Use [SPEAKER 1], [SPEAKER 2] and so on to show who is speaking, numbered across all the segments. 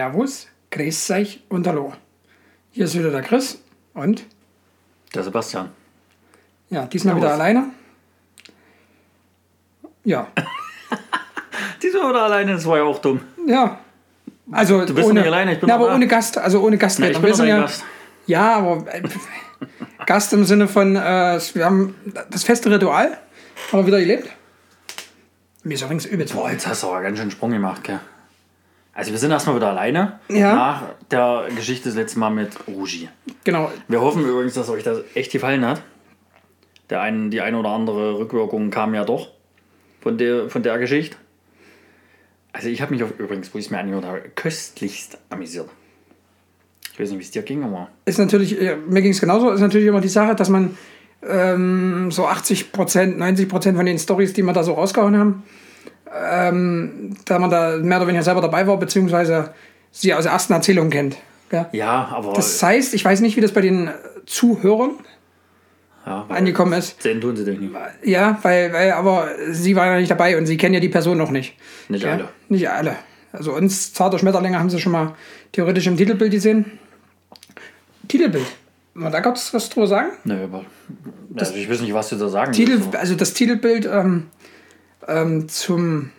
[SPEAKER 1] Servus, grüß euch und hallo. Hier ist wieder der Chris und
[SPEAKER 2] Der Sebastian.
[SPEAKER 1] ja, diesmal
[SPEAKER 2] Servus.
[SPEAKER 1] wieder alleine. Ja,
[SPEAKER 2] Diesmal oder alleine, das war ja auch dumm.
[SPEAKER 1] ja. Also
[SPEAKER 2] Du bist
[SPEAKER 1] ohne,
[SPEAKER 2] nicht alleine, ich bin
[SPEAKER 1] na, aber
[SPEAKER 2] da.
[SPEAKER 1] ohne Gast, also ohne Gastredner.
[SPEAKER 2] ich bin
[SPEAKER 1] ja,
[SPEAKER 2] Gast.
[SPEAKER 1] ja, aber äh, Gast im Sinne von, äh, wir haben das feste Ritual, haben wir wieder gelebt. Mir ist übrigens übelst
[SPEAKER 2] Boah, jetzt hast du aber ganz schön Sprung gemacht, gell? Also wir sind erstmal wieder alleine.
[SPEAKER 1] Ja.
[SPEAKER 2] Nach der Geschichte das letzte Mal mit Rugi.
[SPEAKER 1] Genau,
[SPEAKER 2] Wir hoffen übrigens, dass euch das echt gefallen hat. Der ein, die eine oder andere Rückwirkung kam ja doch von der, von der Geschichte. Also ich habe mich auf, übrigens, wo ich es mir angehört habe, köstlichst amüsiert. Ich weiß nicht, wie es dir ging, aber
[SPEAKER 1] ist natürlich, äh, mir ging es genauso, ist natürlich immer die Sache, dass man ähm, so 80 Prozent, 90 Prozent von den Stories, die wir da so rausgehauen haben, ähm, da man da mehr oder weniger selber dabei war, beziehungsweise sie aus der ersten Erzählung kennt. Ja?
[SPEAKER 2] ja, aber
[SPEAKER 1] Das heißt, ich weiß nicht, wie das bei den Zuhörern
[SPEAKER 2] ja,
[SPEAKER 1] angekommen ist.
[SPEAKER 2] sehen tun sie dich nicht.
[SPEAKER 1] Ja, weil, weil, aber sie war ja nicht dabei und sie kennen ja die Person noch nicht.
[SPEAKER 2] Nicht
[SPEAKER 1] Ja?
[SPEAKER 2] alle.
[SPEAKER 1] Nicht alle. Also uns, Zarter Schmetterlinge, haben sie schon mal theoretisch im Titelbild gesehen. Titelbild. Da kurz was drüber sagen?
[SPEAKER 2] Nö, aber also ich weiß nicht, was du da sagen
[SPEAKER 1] Titel,
[SPEAKER 2] willst,
[SPEAKER 1] also das Titelbild ähm, ähm, zum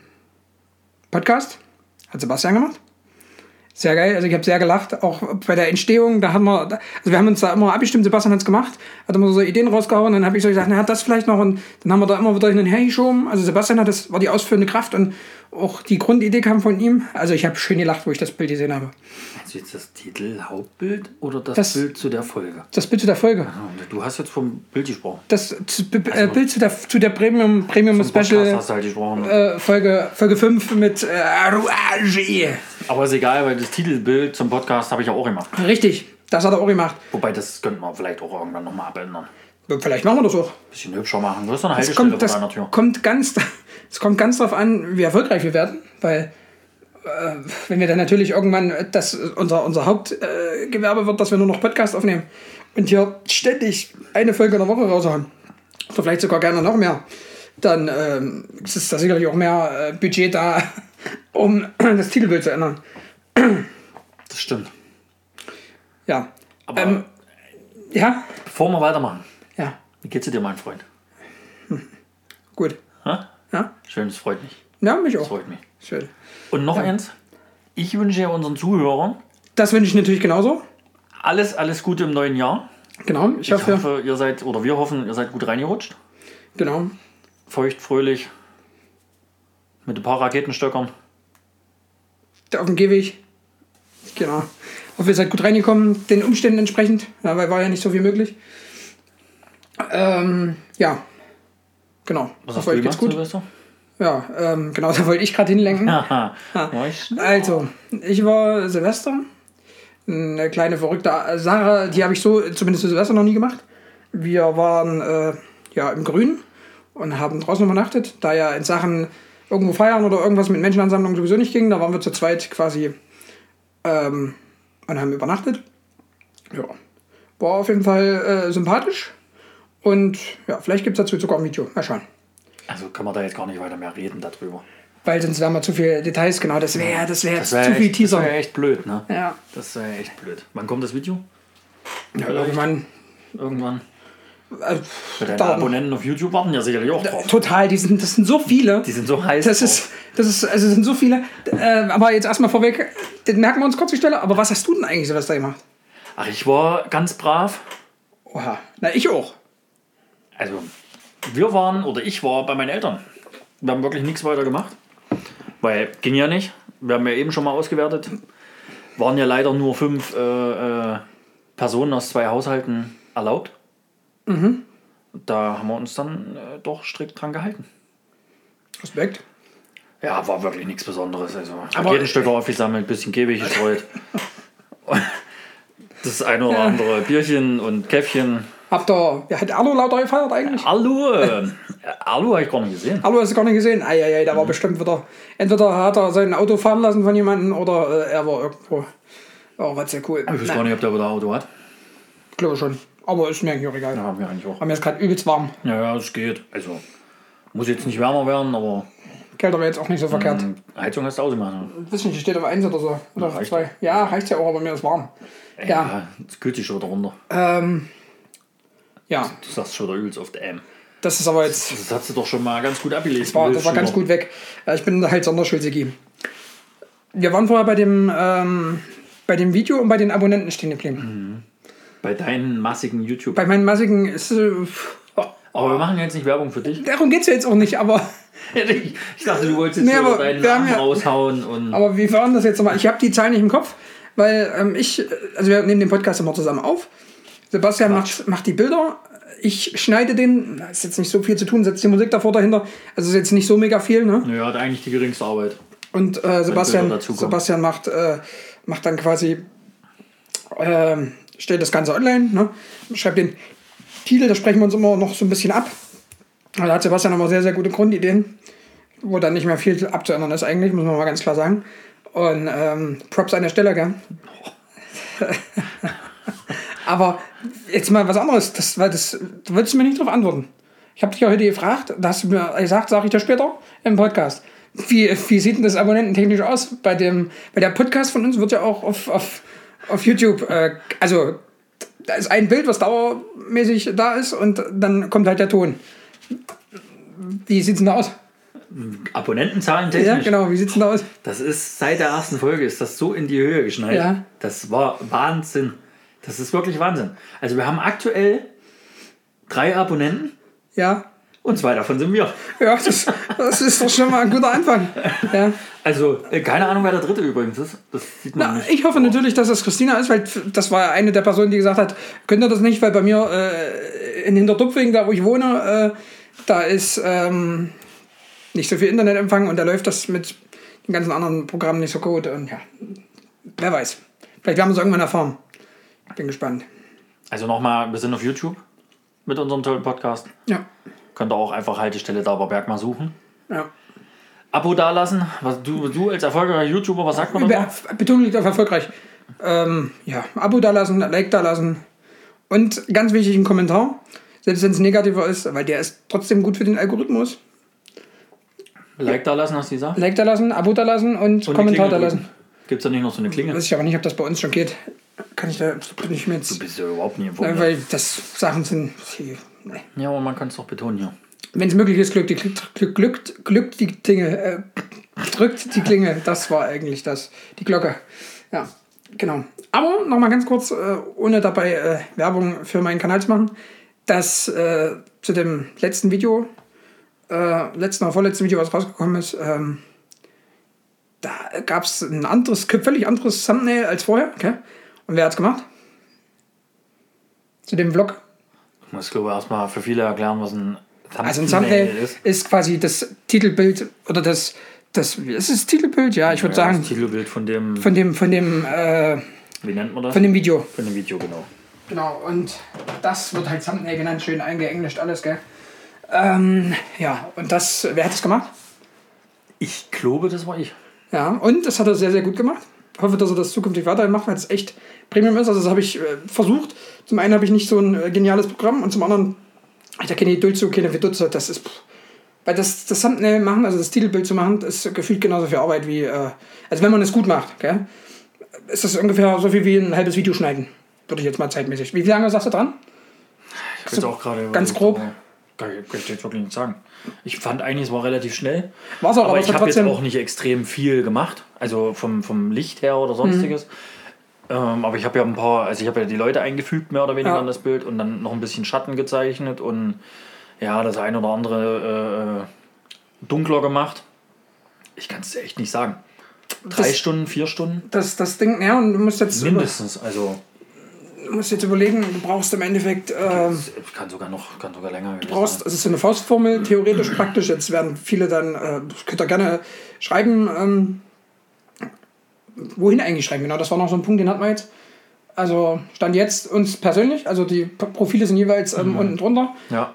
[SPEAKER 1] Podcast hat Sebastian gemacht. Sehr geil, also ich habe sehr gelacht, auch bei der Entstehung, da haben wir, also wir haben uns da immer abgestimmt, Sebastian hat es gemacht, hat immer so Ideen rausgehauen, dann habe ich so gesagt, na, hat das vielleicht noch. Und dann haben wir da immer wieder hin und her geschoben, also Sebastian hat das, war die ausführende Kraft und auch die Grundidee kam von ihm, also ich habe schön gelacht, wo ich das Bild gesehen habe.
[SPEAKER 2] Du jetzt das Titel, Hauptbild oder das,
[SPEAKER 1] Das-
[SPEAKER 2] Bild zu der Folge?
[SPEAKER 1] Das Bild zu der Folge,
[SPEAKER 2] Ah, Du hast jetzt vom Bild gesprochen.
[SPEAKER 1] das zu, äh, Bild zu der, zu der Premium, Premium Special
[SPEAKER 2] halt
[SPEAKER 1] äh, Folge, Folge 5 mit äh, Aruage.
[SPEAKER 2] Aber ist egal, weil das Titelbild zum Podcast habe ich ja auch gemacht.
[SPEAKER 1] Richtig, das hat er auch gemacht.
[SPEAKER 2] Wobei, das könnte man vielleicht auch irgendwann nochmal abändern.
[SPEAKER 1] Vielleicht machen wir das auch.
[SPEAKER 2] Bisschen hübscher machen. Du hast eine
[SPEAKER 1] Es
[SPEAKER 2] Haltestelle
[SPEAKER 1] kommt,
[SPEAKER 2] vor
[SPEAKER 1] das
[SPEAKER 2] deiner Tür.
[SPEAKER 1] kommt ganz, es kommt ganz darauf an, wie erfolgreich wir werden, weil äh, wenn wir dann natürlich irgendwann das unser, unser Hauptgewerbe äh, wird, dass wir nur noch Podcast aufnehmen und hier ständig eine Folge in der Woche raushauen, oder vielleicht sogar gerne noch mehr, dann ähm, ist da sicherlich auch mehr äh, Budget da, um das Titelbild zu ändern.
[SPEAKER 2] Das stimmt.
[SPEAKER 1] Ja.
[SPEAKER 2] Aber
[SPEAKER 1] Ähm, ja,
[SPEAKER 2] bevor wir weitermachen,
[SPEAKER 1] ja,
[SPEAKER 2] wie geht's dir, mein Freund?
[SPEAKER 1] gut.
[SPEAKER 2] Ha?
[SPEAKER 1] Ja,
[SPEAKER 2] Schön, das freut mich.
[SPEAKER 1] ja mich
[SPEAKER 2] Das
[SPEAKER 1] auch.
[SPEAKER 2] freut mich.
[SPEAKER 1] Schön.
[SPEAKER 2] Und noch eins. Ich wünsche ja unseren Zuhörern
[SPEAKER 1] Das wünsche ich natürlich genauso.
[SPEAKER 2] alles, alles Gute im neuen Jahr.
[SPEAKER 1] Genau. Ich,
[SPEAKER 2] Ich
[SPEAKER 1] hoffe,
[SPEAKER 2] hoffe, ihr seid, oder wir hoffen, ihr seid gut reingerutscht.
[SPEAKER 1] genau.
[SPEAKER 2] Feucht, fröhlich. Mit ein paar Raketenstöckern.
[SPEAKER 1] Auf dem Gehweg. Genau. Hoffe, ihr seid gut reingekommen, den Umständen entsprechend, ja, weil war ja nicht so viel möglich. Ähm, ja, genau.
[SPEAKER 2] Was
[SPEAKER 1] Hoffe,
[SPEAKER 2] hast du
[SPEAKER 1] euch
[SPEAKER 2] gemacht,
[SPEAKER 1] geht's gut.
[SPEAKER 2] Silvester?
[SPEAKER 1] Ja, ähm, genau, da wollte ich gerade hinlenken.
[SPEAKER 2] Ich schnell?
[SPEAKER 1] Also, ich war Silvester. Eine kleine verrückte Sache, die habe ich so zumindest zu Silvester noch nie gemacht. Wir waren äh, ja im Grün und haben draußen übernachtet, da ja in Sachen irgendwo feiern oder irgendwas mit Menschenansammlungen sowieso nicht ging. Da waren wir zu zweit quasi ähm, und haben übernachtet. Ja, war auf jeden Fall äh, sympathisch. Und ja, vielleicht gibt es dazu sogar ein Video. Mal schauen.
[SPEAKER 2] Also kann man da jetzt gar nicht weiter mehr reden darüber.
[SPEAKER 1] Weil sonst wären wir zu viel Details, genau. Das wäre das wär
[SPEAKER 2] Das wäre
[SPEAKER 1] zu viel
[SPEAKER 2] echt, das
[SPEAKER 1] Teaser.
[SPEAKER 2] wär echt blöd, ne?
[SPEAKER 1] Ja.
[SPEAKER 2] Das wäre echt blöd. Wann kommt das Video?
[SPEAKER 1] ja, irgendwann.
[SPEAKER 2] Irgendwann.
[SPEAKER 1] Äh,
[SPEAKER 2] deine
[SPEAKER 1] noch.
[SPEAKER 2] Abonnenten auf YouTube warten ja sicherlich auch drauf.
[SPEAKER 1] Total, die sind, das sind so viele.
[SPEAKER 2] Die sind so heiß.
[SPEAKER 1] Das
[SPEAKER 2] drauf.
[SPEAKER 1] ist, das ist, also sind so viele. Äh, aber jetzt erstmal vorweg, den merken wir uns kurz die Stelle. Aber was hast du denn eigentlich Silvester gemacht?
[SPEAKER 2] Ach, ich war ganz brav.
[SPEAKER 1] Oha. Na, ich auch.
[SPEAKER 2] Also, wir waren, oder ich war bei meinen Eltern. Wir haben wirklich nichts weiter gemacht. Weil ging ja nicht. Wir haben ja eben schon mal ausgewertet. Waren ja leider nur fünf äh, äh, Personen aus zwei Haushalten erlaubt.
[SPEAKER 1] Mhm.
[SPEAKER 2] Da haben wir uns dann äh, doch strikt dran gehalten.
[SPEAKER 1] Respekt.
[SPEAKER 2] Ja, war wirklich nichts Besonderes. Also
[SPEAKER 1] Aber-
[SPEAKER 2] Raketenstöcke aufgesammelt, bisschen Gehweg gestreut. das eine oder
[SPEAKER 1] Ja.
[SPEAKER 2] andere Bierchen und Käffchen.
[SPEAKER 1] Habt ihr, ja, hat Arlo lauter gefeiert eigentlich?
[SPEAKER 2] Alu, äh, Alu habe ich gar nicht gesehen.
[SPEAKER 1] Arlo hast du gar nicht gesehen? Eieiei, da war bestimmt wieder. Entweder hat er sein Auto fahren lassen von jemandem oder äh, er war irgendwo. Oh, was sehr cool.
[SPEAKER 2] Ich weiß gar nicht, ob der wieder Auto hat.
[SPEAKER 1] glaube schon. Aber ist mir eigentlich auch egal.
[SPEAKER 2] Ja, haben wir eigentlich auch.
[SPEAKER 1] Aber mir ist gerade übelst warm.
[SPEAKER 2] Ja, ja, es geht. Also, muss jetzt nicht wärmer werden, aber
[SPEAKER 1] Kälter wäre jetzt auch nicht so verkehrt.
[SPEAKER 2] Hm, Heizung hast du ausgemacht. ne?
[SPEAKER 1] Weiß nicht, die steht auf 1 oder so. Oder auf
[SPEAKER 2] reicht
[SPEAKER 1] 2. Ja, reicht ja auch, aber mir ist warm. Ja.
[SPEAKER 2] Ja, es kühlt sich schon wieder runter.
[SPEAKER 1] Ähm, ja,
[SPEAKER 2] Du sagst schon wieder übelst oft ähm.
[SPEAKER 1] das ist aber jetzt.
[SPEAKER 2] Das hast du doch schon mal ganz gut abgelegt.
[SPEAKER 1] Das war, das war ganz gut weg. Äh, Ich bin halt Sonderschulsigi. Wir waren vorher bei dem, ähm, bei dem Video und bei den Abonnenten stehen geblieben.
[SPEAKER 2] Bei deinen massigen YouTube.
[SPEAKER 1] Bei meinen massigen ist. Äh,
[SPEAKER 2] Aber wir machen jetzt nicht Werbung für dich.
[SPEAKER 1] darum geht es ja jetzt auch nicht, aber,
[SPEAKER 2] Ich dachte, du wolltest jetzt
[SPEAKER 1] Nee, aber
[SPEAKER 2] deinen
[SPEAKER 1] wir haben
[SPEAKER 2] Namen
[SPEAKER 1] ja-
[SPEAKER 2] raushauen und.
[SPEAKER 1] aber wie waren das jetzt nochmal? Ich habe die Zahlen nicht im Kopf, weil ähm, ich. Also, wir nehmen den Podcast immer zusammen auf. Sebastian macht, macht die Bilder. Ich schneide den. Da ist jetzt nicht so viel zu tun, setzt die Musik davor dahinter. Also, ist jetzt nicht so mega viel, ne?
[SPEAKER 2] Nö, hat eigentlich die geringste Arbeit.
[SPEAKER 1] Und äh, Sebastian. Sebastian macht, äh, macht dann quasi, ähm, stellt das Ganze online, ne? schreibt den Titel, da sprechen wir uns immer noch so ein bisschen ab. Da hat Sebastian immer sehr, sehr gute Grundideen, wo dann nicht mehr viel abzuändern ist eigentlich, muss man mal ganz klar sagen. Und ähm, Props an der Stelle, gell? Aber jetzt mal was anderes, das, das, du wolltest mir nicht darauf antworten. Ich habe dich ja heute gefragt, da hast du mir gesagt, sage ich dir später im Podcast. Wie, wie sieht denn das abonnententechnisch aus? Bei, dem, bei der Podcast von uns wird ja auch auf, auf, auf YouTube, äh, also da ist ein Bild, was dauermäßig da ist und dann kommt halt der Ton. Wie sieht's denn da aus?
[SPEAKER 2] Abonnentenzahlen
[SPEAKER 1] Ja,
[SPEAKER 2] technisch.
[SPEAKER 1] genau, wie sieht's denn da aus?
[SPEAKER 2] Das ist seit der ersten Folge ist das so in die Höhe geschneit.
[SPEAKER 1] Ja.
[SPEAKER 2] Das war Wahnsinn. Das ist wirklich Wahnsinn. Also wir haben aktuell drei Abonnenten
[SPEAKER 1] Ja,
[SPEAKER 2] und zwei davon sind wir.
[SPEAKER 1] ja das, das ist doch schon mal ein guter Anfang. Ja.
[SPEAKER 2] Also äh, keine Ahnung, wer der dritte übrigens ist. Das sieht man
[SPEAKER 1] Na,
[SPEAKER 2] nicht.
[SPEAKER 1] ich hoffe natürlich, dass das Christina ist, weil das war eine der Personen, die gesagt hat, könnt ihr das nicht, weil bei mir äh, in Hinterdupfing, da wo ich wohne, äh, da ist ähm, nicht so viel Internetempfang und da läuft das mit den ganzen anderen Programmen nicht so gut. Und ja, wer weiß. Vielleicht werden wir es irgendwann erfahren. Bin gespannt.
[SPEAKER 2] Also nochmal, wir sind auf YouTube mit unserem tollen Podcast.
[SPEAKER 1] Ja,
[SPEAKER 2] Könnt ihr auch einfach Haltestelle Dauberberg mal suchen.
[SPEAKER 1] ja.
[SPEAKER 2] Abo dalassen. Was, du, du als erfolgreicher YouTuber, was sagt man da?
[SPEAKER 1] Be Betonung liegt auf erfolgreich. Ähm, ja, Abo dalassen, Like dalassen und ganz wichtig ein Kommentar. Selbst wenn es negativer ist, weil der ist trotzdem gut für den Algorithmus.
[SPEAKER 2] Like dalassen, hast du gesagt?
[SPEAKER 1] Like da lassen, Abo da lassen und,
[SPEAKER 2] Und
[SPEAKER 1] Kommentar da lassen.
[SPEAKER 2] drücken. Gibt's da nicht noch so eine Klinge?
[SPEAKER 1] Weiß ich aber nicht, ob das bei uns schon geht. Kann ich da, bin ich mir
[SPEAKER 2] Du bist ja überhaupt nie
[SPEAKER 1] Äh,
[SPEAKER 2] informiert.
[SPEAKER 1] weil das Sachen sind. die- nee.
[SPEAKER 2] Ja, aber man kann es doch betonen hier.
[SPEAKER 1] Wenn es möglich ist, glückt die, glückt, glückt, glückt die Dinge. Äh, drückt die Klinge. Das war eigentlich das. Die Glocke. Ja, genau. Aber nochmal ganz kurz, äh, ohne dabei äh, Werbung für meinen Kanal zu machen. Das äh, zu dem letzten Video, äh, letzten oder vorletzten Video, was rausgekommen ist, ähm, da gab es ein anderes, völlig anderes Thumbnail als vorher. Okay? Und wer hat's gemacht? Zu dem Vlog.
[SPEAKER 2] Ich muss, glaube ich, erstmal für viele erklären, was ein Thumbnail,
[SPEAKER 1] Also ein Thumbnail
[SPEAKER 2] ist.
[SPEAKER 1] ist quasi das Titelbild oder das, das ist es Titelbild? Ja, ich würde
[SPEAKER 2] Ja,
[SPEAKER 1] sagen,
[SPEAKER 2] Das Titelbild von dem,
[SPEAKER 1] von dem, von dem, äh,
[SPEAKER 2] wie nennt man das?
[SPEAKER 1] von dem Video.
[SPEAKER 2] Von dem Video, genau.
[SPEAKER 1] Genau, und das wird halt Thumbnail genannt, schön eingeenglischt alles, gell? Ähm, ja, und das, wer hat das gemacht?
[SPEAKER 2] Ich glaube, das war ich.
[SPEAKER 1] Ja, und das hat er sehr, sehr gut gemacht. Ich hoffe, dass er das zukünftig weiterhin macht, weil es echt Premium ist. Also das habe ich äh, versucht. Zum einen habe ich nicht so ein äh, geniales Programm und zum anderen ich da keine Geduld zu, keine Verdutze. Das ist... Pff. Weil das, das Thumbnail machen, also das Titelbild zu machen, ist gefühlt genauso viel Arbeit wie... Äh, also wenn man es gut macht, gell? Ist das ungefähr so viel wie ein halbes Video schneiden. Würde ich jetzt mal zeitmäßig. Wie lange sagst du dran?
[SPEAKER 2] Ich auch gerade.
[SPEAKER 1] ganz grob.
[SPEAKER 2] Kann ich, kann ich jetzt wirklich nicht sagen. Ich fand eigentlich, es war relativ schnell.
[SPEAKER 1] War's auch,
[SPEAKER 2] aber,
[SPEAKER 1] aber
[SPEAKER 2] ich
[SPEAKER 1] es
[SPEAKER 2] habe jetzt auch nicht extrem viel gemacht. Also vom, vom Licht her oder sonstiges.
[SPEAKER 1] Mhm.
[SPEAKER 2] Ähm, aber ich habe ja ein paar, also ich habe ja die Leute eingefügt, mehr oder weniger
[SPEAKER 1] Ja.
[SPEAKER 2] in das Bild und dann noch ein bisschen Schatten gezeichnet und ja, das ein oder andere äh, dunkler gemacht. Ich kann es echt nicht sagen. Drei
[SPEAKER 1] Das-
[SPEAKER 2] Stunden, vier Stunden?
[SPEAKER 1] Das, das Ding, ja, und du musst jetzt,
[SPEAKER 2] Mindestens. Also
[SPEAKER 1] musst jetzt überlegen, du brauchst im Endeffekt...
[SPEAKER 2] Es kann sogar noch, kann sogar länger gewesen
[SPEAKER 1] brauchst, es ist eine Faustformel, theoretisch praktisch. Jetzt werden viele dann, äh, könnt ihr gerne schreiben, ähm, wohin eigentlich schreiben. Genau, das war noch so ein Punkt, den hatten wir jetzt. Also stand jetzt uns persönlich, also die Profile sind jeweils
[SPEAKER 2] Mhm.
[SPEAKER 1] ähm, unten drunter,
[SPEAKER 2] Ja.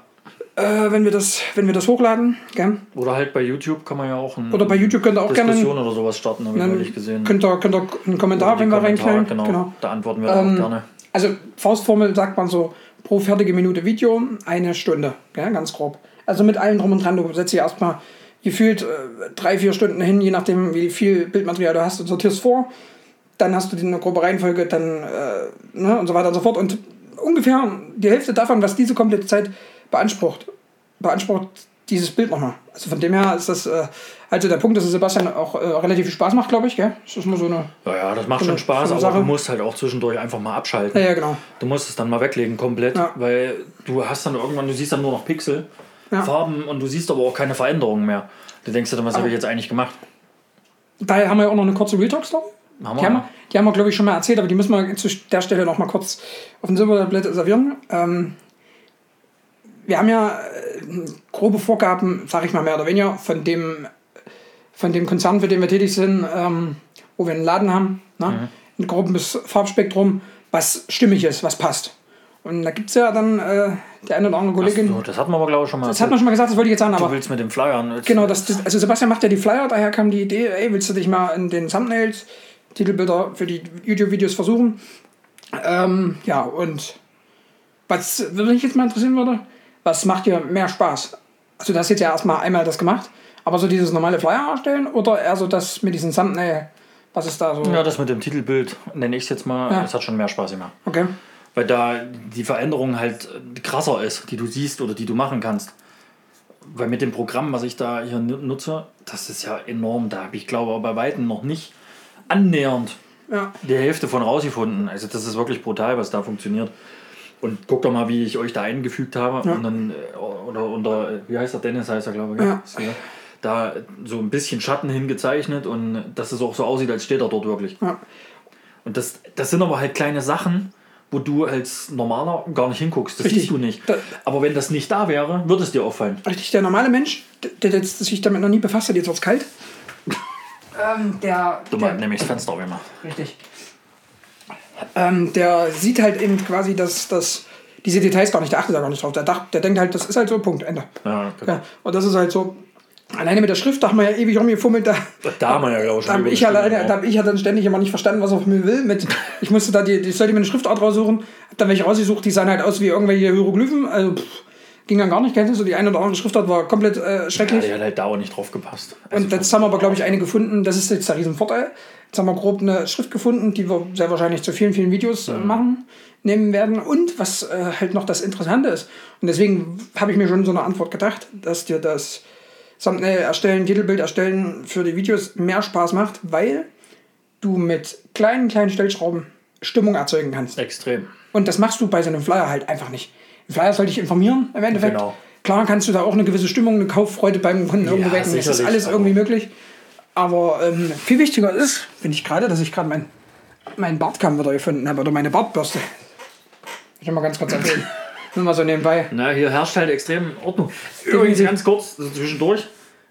[SPEAKER 1] äh, wenn, wir das, wenn wir das hochladen. Gell?
[SPEAKER 2] Oder halt bei YouTube kann man ja auch ein
[SPEAKER 1] Oder bei YouTube könnt ihr auch gerne
[SPEAKER 2] Diskussion oder sowas starten, habe ich neulich gesehen.
[SPEAKER 1] könnt ihr, könnt ihr einen Kommentar, wenn wir reinknallen.
[SPEAKER 2] Genau,
[SPEAKER 1] Genau.
[SPEAKER 2] Da antworten wir
[SPEAKER 1] Ähm,
[SPEAKER 2] auch gerne.
[SPEAKER 1] Also Faustformel sagt man so, pro fertige Minute Video eine Stunde, gell? ganz grob. Also mit allem drum und dran, du setzt hier erstmal gefühlt äh, drei, vier Stunden hin, je nachdem, wie viel Bildmaterial du hast und sortierst vor. Dann hast du eine grobe Reihenfolge, dann äh, ne, und so weiter und so fort. Und ungefähr die Hälfte davon, was diese komplette Zeit beansprucht, beansprucht dieses Bild nochmal. Also von dem her ist das äh, also der Punkt, dass es Sebastian auch äh, relativ viel Spaß macht, glaube ich. Gell? Das ist nur so eine.
[SPEAKER 2] Ja, ja, das macht
[SPEAKER 1] so
[SPEAKER 2] schon Spaß,
[SPEAKER 1] so
[SPEAKER 2] aber du musst halt auch zwischendurch einfach mal abschalten.
[SPEAKER 1] Ja, ja, genau.
[SPEAKER 2] Du musst es dann mal weglegen komplett,
[SPEAKER 1] Ja.
[SPEAKER 2] weil du hast dann irgendwann, du siehst dann nur noch Pixel,
[SPEAKER 1] Ja.
[SPEAKER 2] Farben und du siehst aber auch keine Veränderungen mehr. Du denkst dir dann, was habe ich jetzt eigentlich gemacht?
[SPEAKER 1] Daher haben wir ja auch noch eine kurze Retalk-Story.
[SPEAKER 2] Haben
[SPEAKER 1] Die haben, wir- die haben wir, glaube ich, schon mal erzählt, aber die müssen wir zu der Stelle noch mal kurz auf dem Silbertablett servieren. Ähm, wir haben ja äh, grobe Vorgaben, sage ich mal mehr oder weniger, von dem, von dem Konzern, für den wir tätig sind, ähm, wo wir einen Laden haben, ne? ein grobes Farbspektrum, was stimmig ist, was passt. Und da gibt es ja dann äh, die eine oder andere Kollegin.
[SPEAKER 2] So, das hatten wir aber, glaube ich, schon mal.
[SPEAKER 1] das hat man schon mal gesagt, das wollte ich jetzt sagen,
[SPEAKER 2] du
[SPEAKER 1] aber
[SPEAKER 2] willst mit den Flyern. Jetzt-
[SPEAKER 1] Genau, das, das, also Sebastian macht ja die Flyer, daher kam die Idee, ey, willst du dich mal in den Thumbnails, Titelbilder für die YouTube-Videos versuchen? Ähm, ja, und was mich jetzt mal interessieren würde, was macht dir mehr Spaß? Also du hast jetzt ja erstmal einmal das gemacht, aber so dieses normale Flyer erstellen oder eher so das mit diesem Thumbnail, was ist da so?
[SPEAKER 2] Ja, das mit dem Titelbild, nenne ich es jetzt mal,
[SPEAKER 1] Ja.
[SPEAKER 2] das hat schon mehr Spaß gemacht.
[SPEAKER 1] Okay.
[SPEAKER 2] Weil da die Veränderung halt krasser ist, die du siehst oder die du machen kannst. Weil mit dem Programm, was ich da hier nu- nutze, das ist ja enorm. Da habe ich, glaube ich, bei Weitem noch nicht annähernd
[SPEAKER 1] Ja.
[SPEAKER 2] die Hälfte von rausgefunden. Also das ist wirklich brutal, was da funktioniert. Und guck doch mal, wie ich euch da eingefügt habe. Und dann, äh, oder unter, äh, wie heißt der Dennis heißt er, glaube ich.
[SPEAKER 1] Ja.
[SPEAKER 2] Da so ein bisschen Schatten hingezeichnet und dass es auch so aussieht, als steht er dort wirklich.
[SPEAKER 1] Ja.
[SPEAKER 2] Und das, das sind aber halt kleine Sachen, wo du als Normaler gar nicht hinguckst. Das
[SPEAKER 1] Richtig.
[SPEAKER 2] siehst du nicht.
[SPEAKER 1] Da-
[SPEAKER 2] aber wenn das nicht da wäre, würde es dir auffallen.
[SPEAKER 1] Richtig, der normale Mensch, der, der jetzt sich damit noch nie befasst hat, jetzt wird's kalt. ähm, der,
[SPEAKER 2] Du
[SPEAKER 1] der,
[SPEAKER 2] hast nämlich das Fenster aufgemacht.
[SPEAKER 1] Richtig. Ähm, der sieht halt eben quasi, dass, dass diese Details gar nicht, der achtet da gar nicht drauf. Der, dacht, der denkt halt, das ist halt so, Punkt, Ende.
[SPEAKER 2] Ja,
[SPEAKER 1] Ja, und das ist halt so, alleine mit der Schrift, da haben wir ja ewig rumgefummelt, da,
[SPEAKER 2] Da haben wir ja, glaube ich,
[SPEAKER 1] da
[SPEAKER 2] schon
[SPEAKER 1] habe ich, alleine, da hab ich ja dann ständig immer nicht verstanden, was er von mir will. Mit, ich musste da, die, ich sollte mir eine Schriftart raussuchen, hab dann welche rausgesucht, die sahen halt aus wie irgendwelche Hieroglyphen, also pff, ging dann gar nicht, kennst du, so die eine oder andere Schriftart war komplett äh,
[SPEAKER 2] Ja,
[SPEAKER 1] schrecklich.
[SPEAKER 2] der hat halt dauernd nicht drauf gepasst. Also
[SPEAKER 1] Und jetzt haben wir aber, glaube ich, eine gefunden, das ist jetzt der Riesenvorteil. Jetzt haben wir grob eine Schrift gefunden, die wir sehr wahrscheinlich zu vielen, vielen Videos äh, machen, nehmen werden. Und was äh, halt noch das Interessante ist, und deswegen habe ich mir schon so eine Antwort gedacht, dass dir das Thumbnail erstellen, Titelbild erstellen für die Videos mehr Spaß macht, weil du mit kleinen, kleinen Stellschrauben Stimmung erzeugen kannst.
[SPEAKER 2] Extrem.
[SPEAKER 1] Und das machst du bei so einem Flyer halt einfach nicht. Ein Flyer soll dich informieren im Endeffekt.
[SPEAKER 2] Genau.
[SPEAKER 1] Klar kannst du da auch eine gewisse Stimmung, eine Kauffreude beim Kunden irgendwo wecken. Das ist alles
[SPEAKER 2] aber-
[SPEAKER 1] irgendwie möglich. Aber ähm, viel wichtiger ist, finde ich gerade, dass ich gerade mein, mein Bartkamm wieder gefunden habe oder meine Bartbürste. Ich will mal ganz kurz erzählen. Nur mal so nebenbei.
[SPEAKER 2] Na, hier herrscht halt extrem Ordnung. Übrigens ganz kurz so zwischendurch.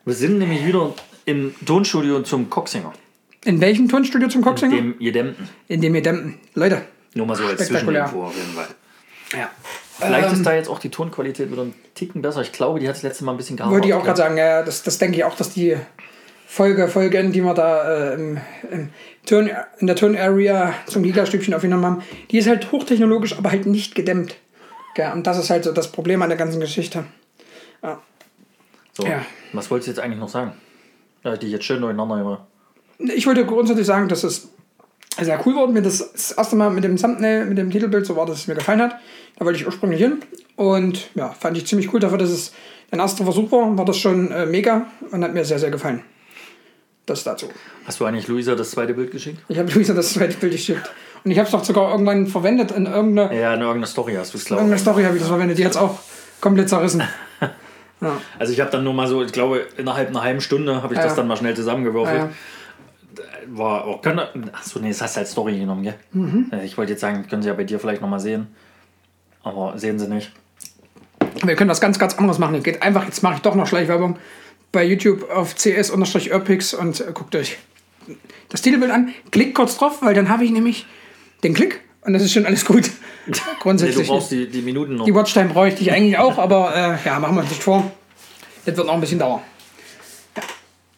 [SPEAKER 2] Wir sind nämlich wieder im Tonstudio zum Coxinger.
[SPEAKER 1] In welchem Tonstudio zum Coxinger?
[SPEAKER 2] Dem Jedemten.
[SPEAKER 1] In dem dämmen. Leute.
[SPEAKER 2] Nur mal so als. Zwischeninfo auf jeden Fall.
[SPEAKER 1] Ja.
[SPEAKER 2] Vielleicht
[SPEAKER 1] Ähm,
[SPEAKER 2] ist da jetzt auch die Tonqualität wieder ein Ticken besser. Ich glaube, die hat das letzte Mal ein bisschen gehabt.
[SPEAKER 1] Wollte ich auch gerade sagen, ja, das, das denke ich auch, dass die Folge, Folgen, die wir da äh, im, im Ton, in der Ton-Area zum Gigastübchen aufgenommen haben, die ist halt hochtechnologisch, aber halt nicht gedämmt. Ja, und das ist halt so das Problem an der ganzen Geschichte.
[SPEAKER 2] So,
[SPEAKER 1] Ja.
[SPEAKER 2] was wolltest du jetzt eigentlich noch sagen? Ja, die jetzt schön durcheinander gemacht.
[SPEAKER 1] Ich wollte grundsätzlich sagen, dass es sehr cool wurde. Mir das, das erste Mal mit dem Thumbnail, mit dem Titelbild so war, dass es mir gefallen hat. Da wollte ich ursprünglich hin. Und ja, fand ich ziemlich cool dafür, dass es ein erster Versuch war. War das schon äh, mega und hat mir sehr, sehr gefallen. Das dazu.
[SPEAKER 2] Hast du eigentlich Luisa das zweite Bild geschickt?
[SPEAKER 1] Ich habe Luisa das zweite Bild geschickt. Und ich habe es doch sogar irgendwann verwendet in irgendeiner,
[SPEAKER 2] Ja, in irgendeiner Story hast du es, glaube
[SPEAKER 1] irgendeiner
[SPEAKER 2] ich.
[SPEAKER 1] Story habe ich das verwendet. Die hat es auch komplett zerrissen. Ja.
[SPEAKER 2] Also ich habe dann nur mal so, ich glaube, innerhalb einer halben Stunde habe ich
[SPEAKER 1] Ja.
[SPEAKER 2] das dann mal schnell zusammengewürfelt.
[SPEAKER 1] Ja,
[SPEAKER 2] War auch, kann, achso, nee, das hast du als Story genommen, gell?
[SPEAKER 1] Mhm.
[SPEAKER 2] Ich wollte jetzt sagen, können sie ja bei dir vielleicht nochmal sehen. Aber sehen sie nicht.
[SPEAKER 1] Wir können was ganz, ganz anderes machen. Geht einfach, jetzt mache ich doch noch Schleichwerbung, bei YouTube auf cs-urpix und äh, guckt euch das Titelbild an. Klickt kurz drauf, weil dann habe ich nämlich den Klick und das ist schon alles gut.
[SPEAKER 2] Nee, du
[SPEAKER 1] Grundsätzlich.
[SPEAKER 2] brauchst die, die Minuten noch.
[SPEAKER 1] die Watchtime bräuchte ich eigentlich auch, aber äh, ja, machen wir uns nicht vor. Das wird noch ein bisschen dauern. Ja,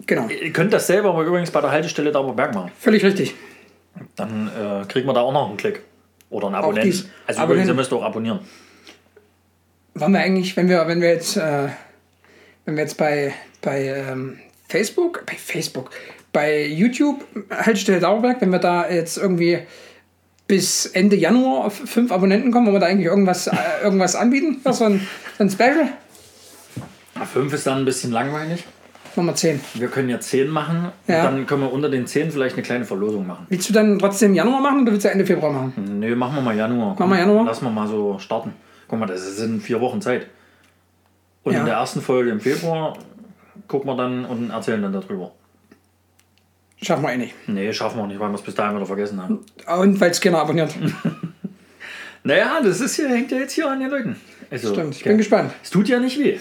[SPEAKER 1] genau,
[SPEAKER 2] Ihr könnt das selber aber übrigens bei der Haltestelle da Berg machen.
[SPEAKER 1] völlig richtig.
[SPEAKER 2] Dann äh, kriegen wir da auch noch einen Klick. Oder einen. Abonnenten. Also übrigens,
[SPEAKER 1] Abonnenten.
[SPEAKER 2] ihr müsst auch abonnieren.
[SPEAKER 1] Wollen wir eigentlich, wenn wir, wenn wir jetzt, äh, wenn wir jetzt bei, bei ähm, Facebook, bei Facebook, bei YouTube, Haltestelle Dauerberg, wenn wir da jetzt irgendwie bis Ende Januar auf fünf Abonnenten kommen, wollen wir da eigentlich irgendwas, äh, irgendwas anbieten? Was so ein, so ein Special?
[SPEAKER 2] Fünf ist dann ein bisschen langweilig.
[SPEAKER 1] Nummer 10.
[SPEAKER 2] Wir können ja zehn machen.
[SPEAKER 1] Ja.
[SPEAKER 2] Dann können wir unter den zehn vielleicht eine kleine Verlosung machen.
[SPEAKER 1] Willst du dann trotzdem Januar machen oder willst du Ende Februar machen?
[SPEAKER 2] Nö, machen wir mal Januar.
[SPEAKER 1] Machen wir Januar?
[SPEAKER 2] Lass mal mal so starten. Guck mal, das sind vier Wochen Zeit. Und
[SPEAKER 1] Ja.
[SPEAKER 2] in der ersten Folge im Februar gucken wir dann und erzählen dann darüber.
[SPEAKER 1] Schaffen wir eh nicht.
[SPEAKER 2] Nee, schaffen wir nicht, weil wir es bis dahin wieder vergessen haben.
[SPEAKER 1] Und weil es keiner abonniert.
[SPEAKER 2] Naja, das ist hier, hängt ja jetzt hier an den Leuten. Also,
[SPEAKER 1] Stimmt, ich
[SPEAKER 2] okay.
[SPEAKER 1] bin gespannt.
[SPEAKER 2] Es tut ja nicht weh,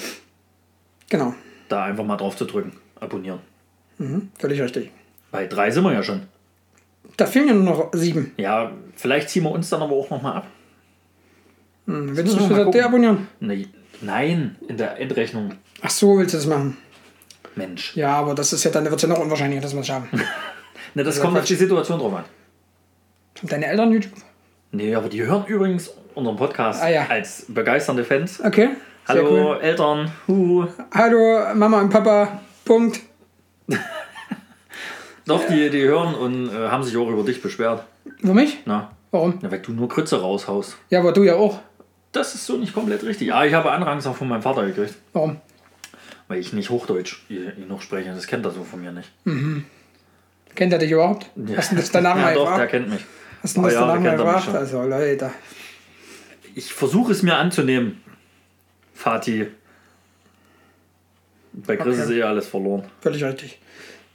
[SPEAKER 1] Genau.
[SPEAKER 2] da einfach mal drauf zu drücken. Abonnieren.
[SPEAKER 1] Völlig richtig.
[SPEAKER 2] Bei drei sind wir ja schon.
[SPEAKER 1] Da fehlen ja nur noch sieben.
[SPEAKER 2] Ja, vielleicht ziehen wir uns dann aber auch nochmal ab.
[SPEAKER 1] Hm, Willst du
[SPEAKER 2] mal
[SPEAKER 1] wieder deabonnieren?
[SPEAKER 2] Nee, nein, in der Endrechnung.
[SPEAKER 1] Ach so, willst du das machen?
[SPEAKER 2] Mensch.
[SPEAKER 1] Ja, aber das ist ja dann wird es ja noch unwahrscheinlicher, dass wir es schaffen.
[SPEAKER 2] Ne, das
[SPEAKER 1] Ja,
[SPEAKER 2] kommt auf die Situation drauf an.
[SPEAKER 1] Haben deine Eltern YouTube?
[SPEAKER 2] Nee, aber die hören übrigens unseren Podcast
[SPEAKER 1] Ah, ja.
[SPEAKER 2] als begeisternde Fans.
[SPEAKER 1] Okay.
[SPEAKER 2] Hallo
[SPEAKER 1] cool.
[SPEAKER 2] Eltern, hu.
[SPEAKER 1] Hallo Mama und Papa. Punkt.
[SPEAKER 2] Doch, die, die hören und äh, haben sich auch über dich beschwert.
[SPEAKER 1] Über mich?
[SPEAKER 2] Na,
[SPEAKER 1] Warum?
[SPEAKER 2] ja, weil du nur Krütze raushaust.
[SPEAKER 1] Ja, aber du ja auch.
[SPEAKER 2] Das ist so nicht komplett richtig. Ah, ich habe Anrangs auch von meinem Vater gekriegt,
[SPEAKER 1] Warum?
[SPEAKER 2] Weil ich nicht Hochdeutsch noch spreche. Das kennt er so von mir nicht.
[SPEAKER 1] Kennt er dich überhaupt? Hast du das danach
[SPEAKER 2] ja,
[SPEAKER 1] mal
[SPEAKER 2] doch, der
[SPEAKER 1] gefragt?
[SPEAKER 2] kennt mich.
[SPEAKER 1] Hast du das
[SPEAKER 2] Oh ja,
[SPEAKER 1] danach
[SPEAKER 2] der
[SPEAKER 1] mal
[SPEAKER 2] kennt mich
[SPEAKER 1] gefragt?
[SPEAKER 2] schon.
[SPEAKER 1] Also Leute.
[SPEAKER 2] Ich versuche es mir anzunehmen, Fatih. Bei Chris
[SPEAKER 1] Okay.
[SPEAKER 2] ist eh alles verloren.
[SPEAKER 1] Völlig richtig.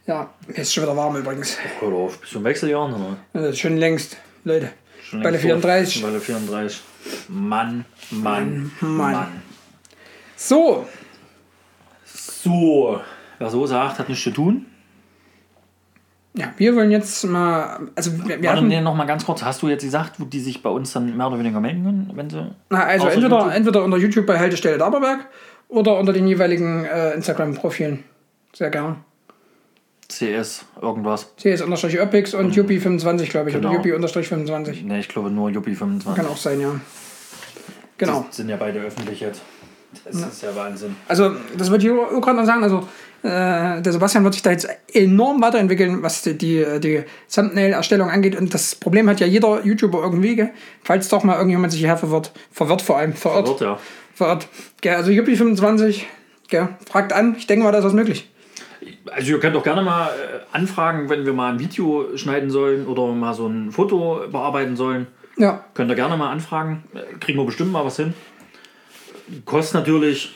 [SPEAKER 1] Ja, mir ist schon wieder warm übrigens.
[SPEAKER 2] Hör auf, bist du im Wechseljahr? Oder?
[SPEAKER 1] Das ist schon längst. Leute.
[SPEAKER 2] Schon
[SPEAKER 1] Bei der
[SPEAKER 2] längst durch.
[SPEAKER 1] 34.
[SPEAKER 2] Bei der 34. Mann, Mann,
[SPEAKER 1] Mann.
[SPEAKER 2] Mann.
[SPEAKER 1] So,
[SPEAKER 2] So, wer so sagt, hat nichts zu tun.
[SPEAKER 1] ja, wir wollen jetzt mal. Also, wir, wir
[SPEAKER 2] Warte,
[SPEAKER 1] hatten.
[SPEAKER 2] nee, noch mal ganz kurz. Hast du jetzt gesagt, wo die sich bei uns dann mehr oder weniger melden können, wenn sie.
[SPEAKER 1] Na, also entweder,
[SPEAKER 2] YouTube?
[SPEAKER 1] entweder unter YouTube bei Haltestelle Daberberg oder unter den jeweiligen äh, Instagram-Profilen. Sehr gerne.
[SPEAKER 2] CS, irgendwas.
[SPEAKER 1] CS-Opix und Juppie25, glaube ich.
[SPEAKER 2] Genau.
[SPEAKER 1] Oder Juppie-25.
[SPEAKER 2] Ne, ich glaube nur Juppie 25.
[SPEAKER 1] Kann auch sein, ja. Genau.
[SPEAKER 2] Die sind ja beide öffentlich jetzt. Das ist ja Wahnsinn.
[SPEAKER 1] Also, das würde ich auch gerade noch sagen. Also, äh, der Sebastian wird sich da jetzt enorm weiterentwickeln, was die, die, die Thumbnail-Erstellung angeht. Und das Problem hat ja jeder YouTuber irgendwie, gell? falls doch mal irgendjemand sich hierher verwirrt. Verwirrt vor allem. Verirrt.
[SPEAKER 2] Wird ja.
[SPEAKER 1] Verirrt. Gell, also, Juppie25, gell? fragt an. Ich denke mal, da ist was möglich.
[SPEAKER 2] Also ihr könnt auch gerne mal äh, anfragen, wenn wir mal ein Video schneiden sollen oder mal so ein Foto bearbeiten sollen.
[SPEAKER 1] Ja,
[SPEAKER 2] Könnt ihr gerne mal anfragen. Äh, Kriegen wir bestimmt mal was hin. Kostet natürlich,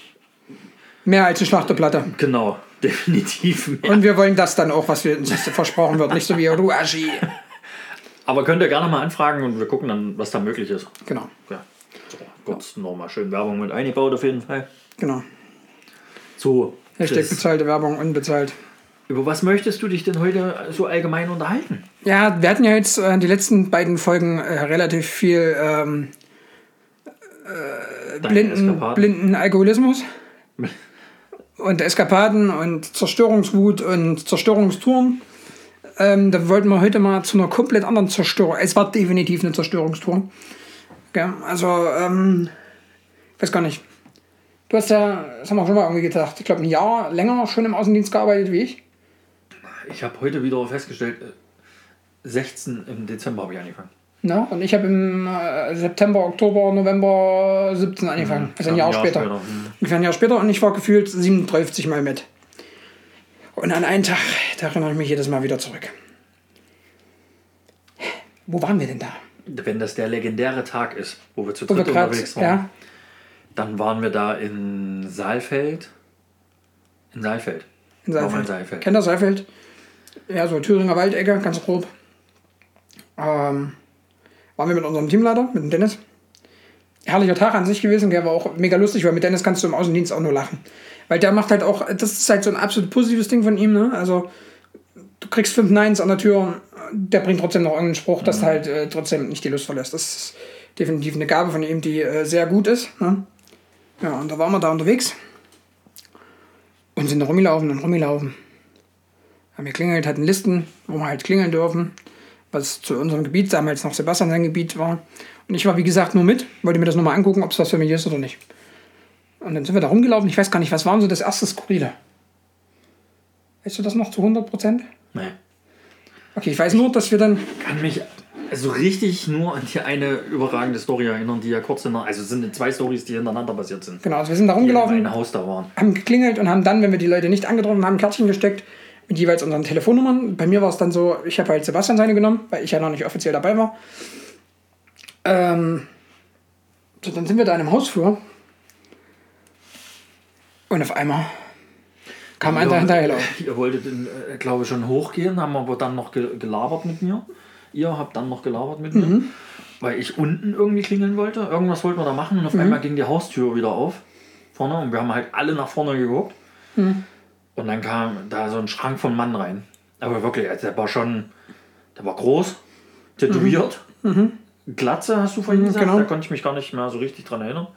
[SPEAKER 1] mehr als eine Schlachterplatte.
[SPEAKER 2] genau, definitiv mehr.
[SPEAKER 1] Und wir wollen das dann auch, was wir uns versprochen wird. Nicht so wie du, Aschi.
[SPEAKER 2] Aber könnt ihr gerne mal anfragen und wir gucken dann, was da möglich ist.
[SPEAKER 1] Genau,
[SPEAKER 2] Ja. So, kurz nochmal schön Werbung mit eingebaut auf jeden Fall.
[SPEAKER 1] genau.
[SPEAKER 2] So,
[SPEAKER 1] Hashtag bezahlte Werbung, unbezahlt.
[SPEAKER 2] über was möchtest du dich denn heute so allgemein unterhalten?
[SPEAKER 1] Ja, wir hatten ja jetzt äh, die letzten beiden Folgen äh, relativ viel ähm,
[SPEAKER 2] Deine
[SPEAKER 1] blinden, blinden Alkoholismus und Eskapaden und Zerstörungswut und Zerstörungstouren. Ähm, da wollten wir heute mal zu einer komplett anderen Zerstörung. Es war definitiv eine Zerstörungstour. Ja, also, ähm, ich weiß gar nicht. Du hast ja, das haben wir schon mal irgendwie gedacht, ich glaube ein Jahr länger schon im Außendienst gearbeitet wie ich.
[SPEAKER 2] Ich habe heute wieder festgestellt, äh, 16 im Dezember habe ich angefangen.
[SPEAKER 1] Ne? Und ich habe im äh, September, Oktober, November 17 angefangen. Also ein
[SPEAKER 2] Ja,
[SPEAKER 1] Jahr, später.
[SPEAKER 2] Hm. Hm.
[SPEAKER 1] Ungefähr ein Jahr später und ich war gefühlt 37 Mal mit. Und an einen Tag, da erinnere ich mich jedes Mal wieder zurück. Wo waren wir denn da?
[SPEAKER 2] Wenn das der legendäre Tag ist, wo wir zu dritt unterwegs waren,
[SPEAKER 1] ja,
[SPEAKER 2] dann waren wir da in Saalfeld. In Saalfeld.
[SPEAKER 1] in
[SPEAKER 2] wir in
[SPEAKER 1] Saalfeld.
[SPEAKER 2] Saalfeld.
[SPEAKER 1] Kennt ihr Saalfeld? Ja, so Thüringer Waldecke, ganz grob. Ähm, waren wir mit unserem Teamleiter, mit dem Dennis. Herrlicher Tag an sich gewesen, der war auch mega lustig, weil mit Dennis kannst du im Außendienst auch nur lachen. Weil der macht halt auch, das ist halt so ein absolut positives Ding von ihm, ne? Also, du kriegst fünf Neins an der Tür, der bringt trotzdem noch irgendeinen Spruch, dass du halt äh, trotzdem nicht die Lust verlässt. Das ist definitiv eine Gabe von ihm, die äh, sehr gut ist. Ne? Ja, und da waren wir da unterwegs und sind rumgelaufen und rumgelaufen. Haben geklingelt, hatten Listen, wo wir halt klingeln dürfen, was zu unserem Gebiet damals noch Sebastian sein Gebiet war. Und ich war, wie gesagt, nur mit, wollte mir das nochmal angucken, ob es was für mich ist oder nicht. Und dann sind wir da rumgelaufen. Ich weiß gar nicht, was war so das erste Skurrile? Weißt du das noch zu 100 Prozent?
[SPEAKER 2] Nee.
[SPEAKER 1] Okay, ich weiß nur, dass wir dann.
[SPEAKER 2] Kann mich also richtig nur an die eine überragende Story erinnern, die ja kurz hinter. Also es sind zwei Stories, die hintereinander passiert sind.
[SPEAKER 1] Genau, also wir sind da
[SPEAKER 2] Die in
[SPEAKER 1] rumgelaufen,
[SPEAKER 2] einem Haus da waren.
[SPEAKER 1] haben geklingelt und haben dann, wenn wir die Leute nicht angetroffen haben, Kärtchen gesteckt mit jeweils unseren Telefonnummern. Bei mir war es dann so, ich habe halt Sebastian seine genommen, weil ich ja noch nicht offiziell dabei war. Ähm, so, dann sind wir da in einem Hausflur. Und auf einmal kam einer hinterher.
[SPEAKER 2] Ihr wolltet, äh, glaube ich, schon hochgehen, haben aber dann noch ge gelabert mit mir. Ihr habt dann noch gelabert mit mir, weil ich unten irgendwie klingeln wollte. Irgendwas wollten wir da machen und auf einmal ging die Haustür wieder auf. Vorne und wir haben halt alle nach vorne geguckt. Und dann kam da so ein Schrank von Mann rein. Aber wirklich, also der war schon, der war groß, tätowiert. Glatze hast du vorhin gesagt,
[SPEAKER 1] genau.
[SPEAKER 2] da konnte ich mich gar nicht mehr so richtig dran erinnern.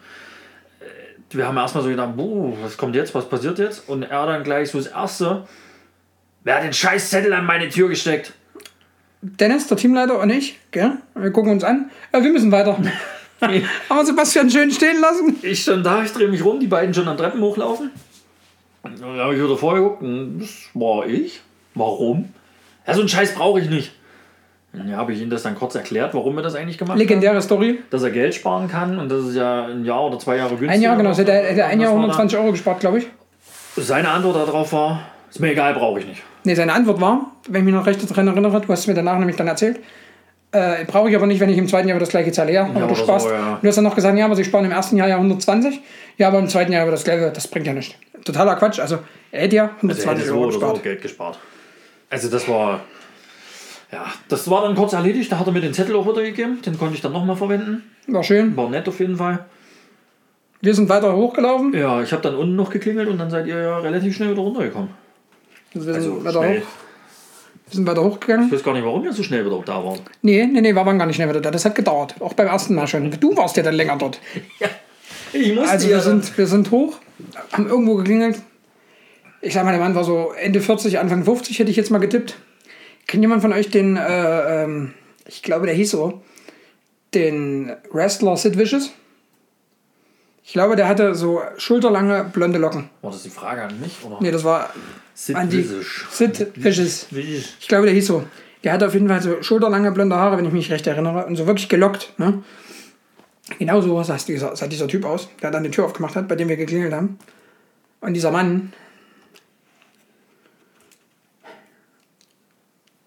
[SPEAKER 2] Äh, Wir haben erstmal so gedacht, boah, was kommt jetzt, was passiert jetzt? Und er dann gleich so das Erste, wer hat den scheiß Zettel an meine Tür gesteckt?
[SPEAKER 1] Dennis, der Teamleiter und ich, gell? wir gucken uns an. Äh, wir müssen weiter. haben wir Sebastian schön stehen lassen?
[SPEAKER 2] Ich schon da, ich drehe mich rum, die beiden schon an Treppen hochlaufen. Dann habe ich wieder vorgeguckt, und das war ich. Warum? Ja, so einen Scheiß brauche ich nicht. Dann habe ich ihm das dann kurz erklärt, warum wir das eigentlich gemacht haben.
[SPEAKER 1] Legendäre Story.
[SPEAKER 2] Dass er Geld sparen kann und das ist ja ein Jahr oder zwei Jahre günstiger.
[SPEAKER 1] Ein Jahr, genau. hätte,
[SPEAKER 2] so.
[SPEAKER 1] hätte ein Jahr
[SPEAKER 2] das war
[SPEAKER 1] 120 Euro gespart, glaube ich.
[SPEAKER 2] Seine Antwort darauf war, ist mir egal, brauche ich nicht.
[SPEAKER 1] Nee, seine Antwort war, wenn ich mich noch recht daran erinnere, du hast es mir danach nämlich dann erzählt, äh, brauche ich aber nicht, wenn ich im zweiten Jahr wieder das gleiche zahle. Ja, aber du
[SPEAKER 2] oder
[SPEAKER 1] sparst.
[SPEAKER 2] so, ja.
[SPEAKER 1] Du hast dann noch gesagt, ja, aber sie sparen im ersten Jahr ja 120. Ja, aber im zweiten Jahr über das gleiche, das bringt ja nichts. Totaler Quatsch. Also, er hätte ja
[SPEAKER 2] Also er
[SPEAKER 1] 120
[SPEAKER 2] hätte so
[SPEAKER 1] Euro
[SPEAKER 2] so
[SPEAKER 1] gespart.
[SPEAKER 2] Geld gespart. Also das war, ja, das war dann kurz erledigt. Da hat er mir den Zettel auch wieder gegeben. Den konnte ich dann nochmal verwenden.
[SPEAKER 1] War schön.
[SPEAKER 2] War nett auf jeden Fall.
[SPEAKER 1] Wir sind weiter hochgelaufen.
[SPEAKER 2] Ja, ich habe dann unten noch geklingelt und dann seid ihr ja relativ schnell wieder runtergekommen. Also
[SPEAKER 1] weiter,
[SPEAKER 2] schnell.
[SPEAKER 1] hoch, wir sind weiter hochgegangen.
[SPEAKER 2] Ich weiß gar nicht, warum ihr so schnell wieder da waren.
[SPEAKER 1] Nee, nee, nee, wir waren gar nicht schnell wieder da. Das hat gedauert. Auch beim ersten Mal schon. Du warst ja dann länger dort.
[SPEAKER 2] Ich musste
[SPEAKER 1] Also
[SPEAKER 2] ja
[SPEAKER 1] wir sind, wir sind hoch, haben irgendwo geklingelt. Ich sag mal, der Mann war so Ende 40, Anfang 50, hätte ich jetzt mal getippt. Kennt jemand von euch den, äh, ähm, ich glaube, der hieß so, den Wrestler Sid Vicious? Ich glaube, der hatte so schulterlange blonde Locken.
[SPEAKER 2] War das die Frage an mich? Oder?
[SPEAKER 1] Nee, das war
[SPEAKER 2] Sid
[SPEAKER 1] an die
[SPEAKER 2] Vicious.
[SPEAKER 1] Sid. Vicious. Ich glaube, der hieß so. Der hatte auf jeden Fall so schulterlange blonde Haare, wenn ich mich recht erinnere. Und so wirklich gelockt. Ne? Genau so sah dieser, sah dieser Typ aus, der dann die Tür aufgemacht hat, bei dem wir geklingelt haben. Und dieser Mann.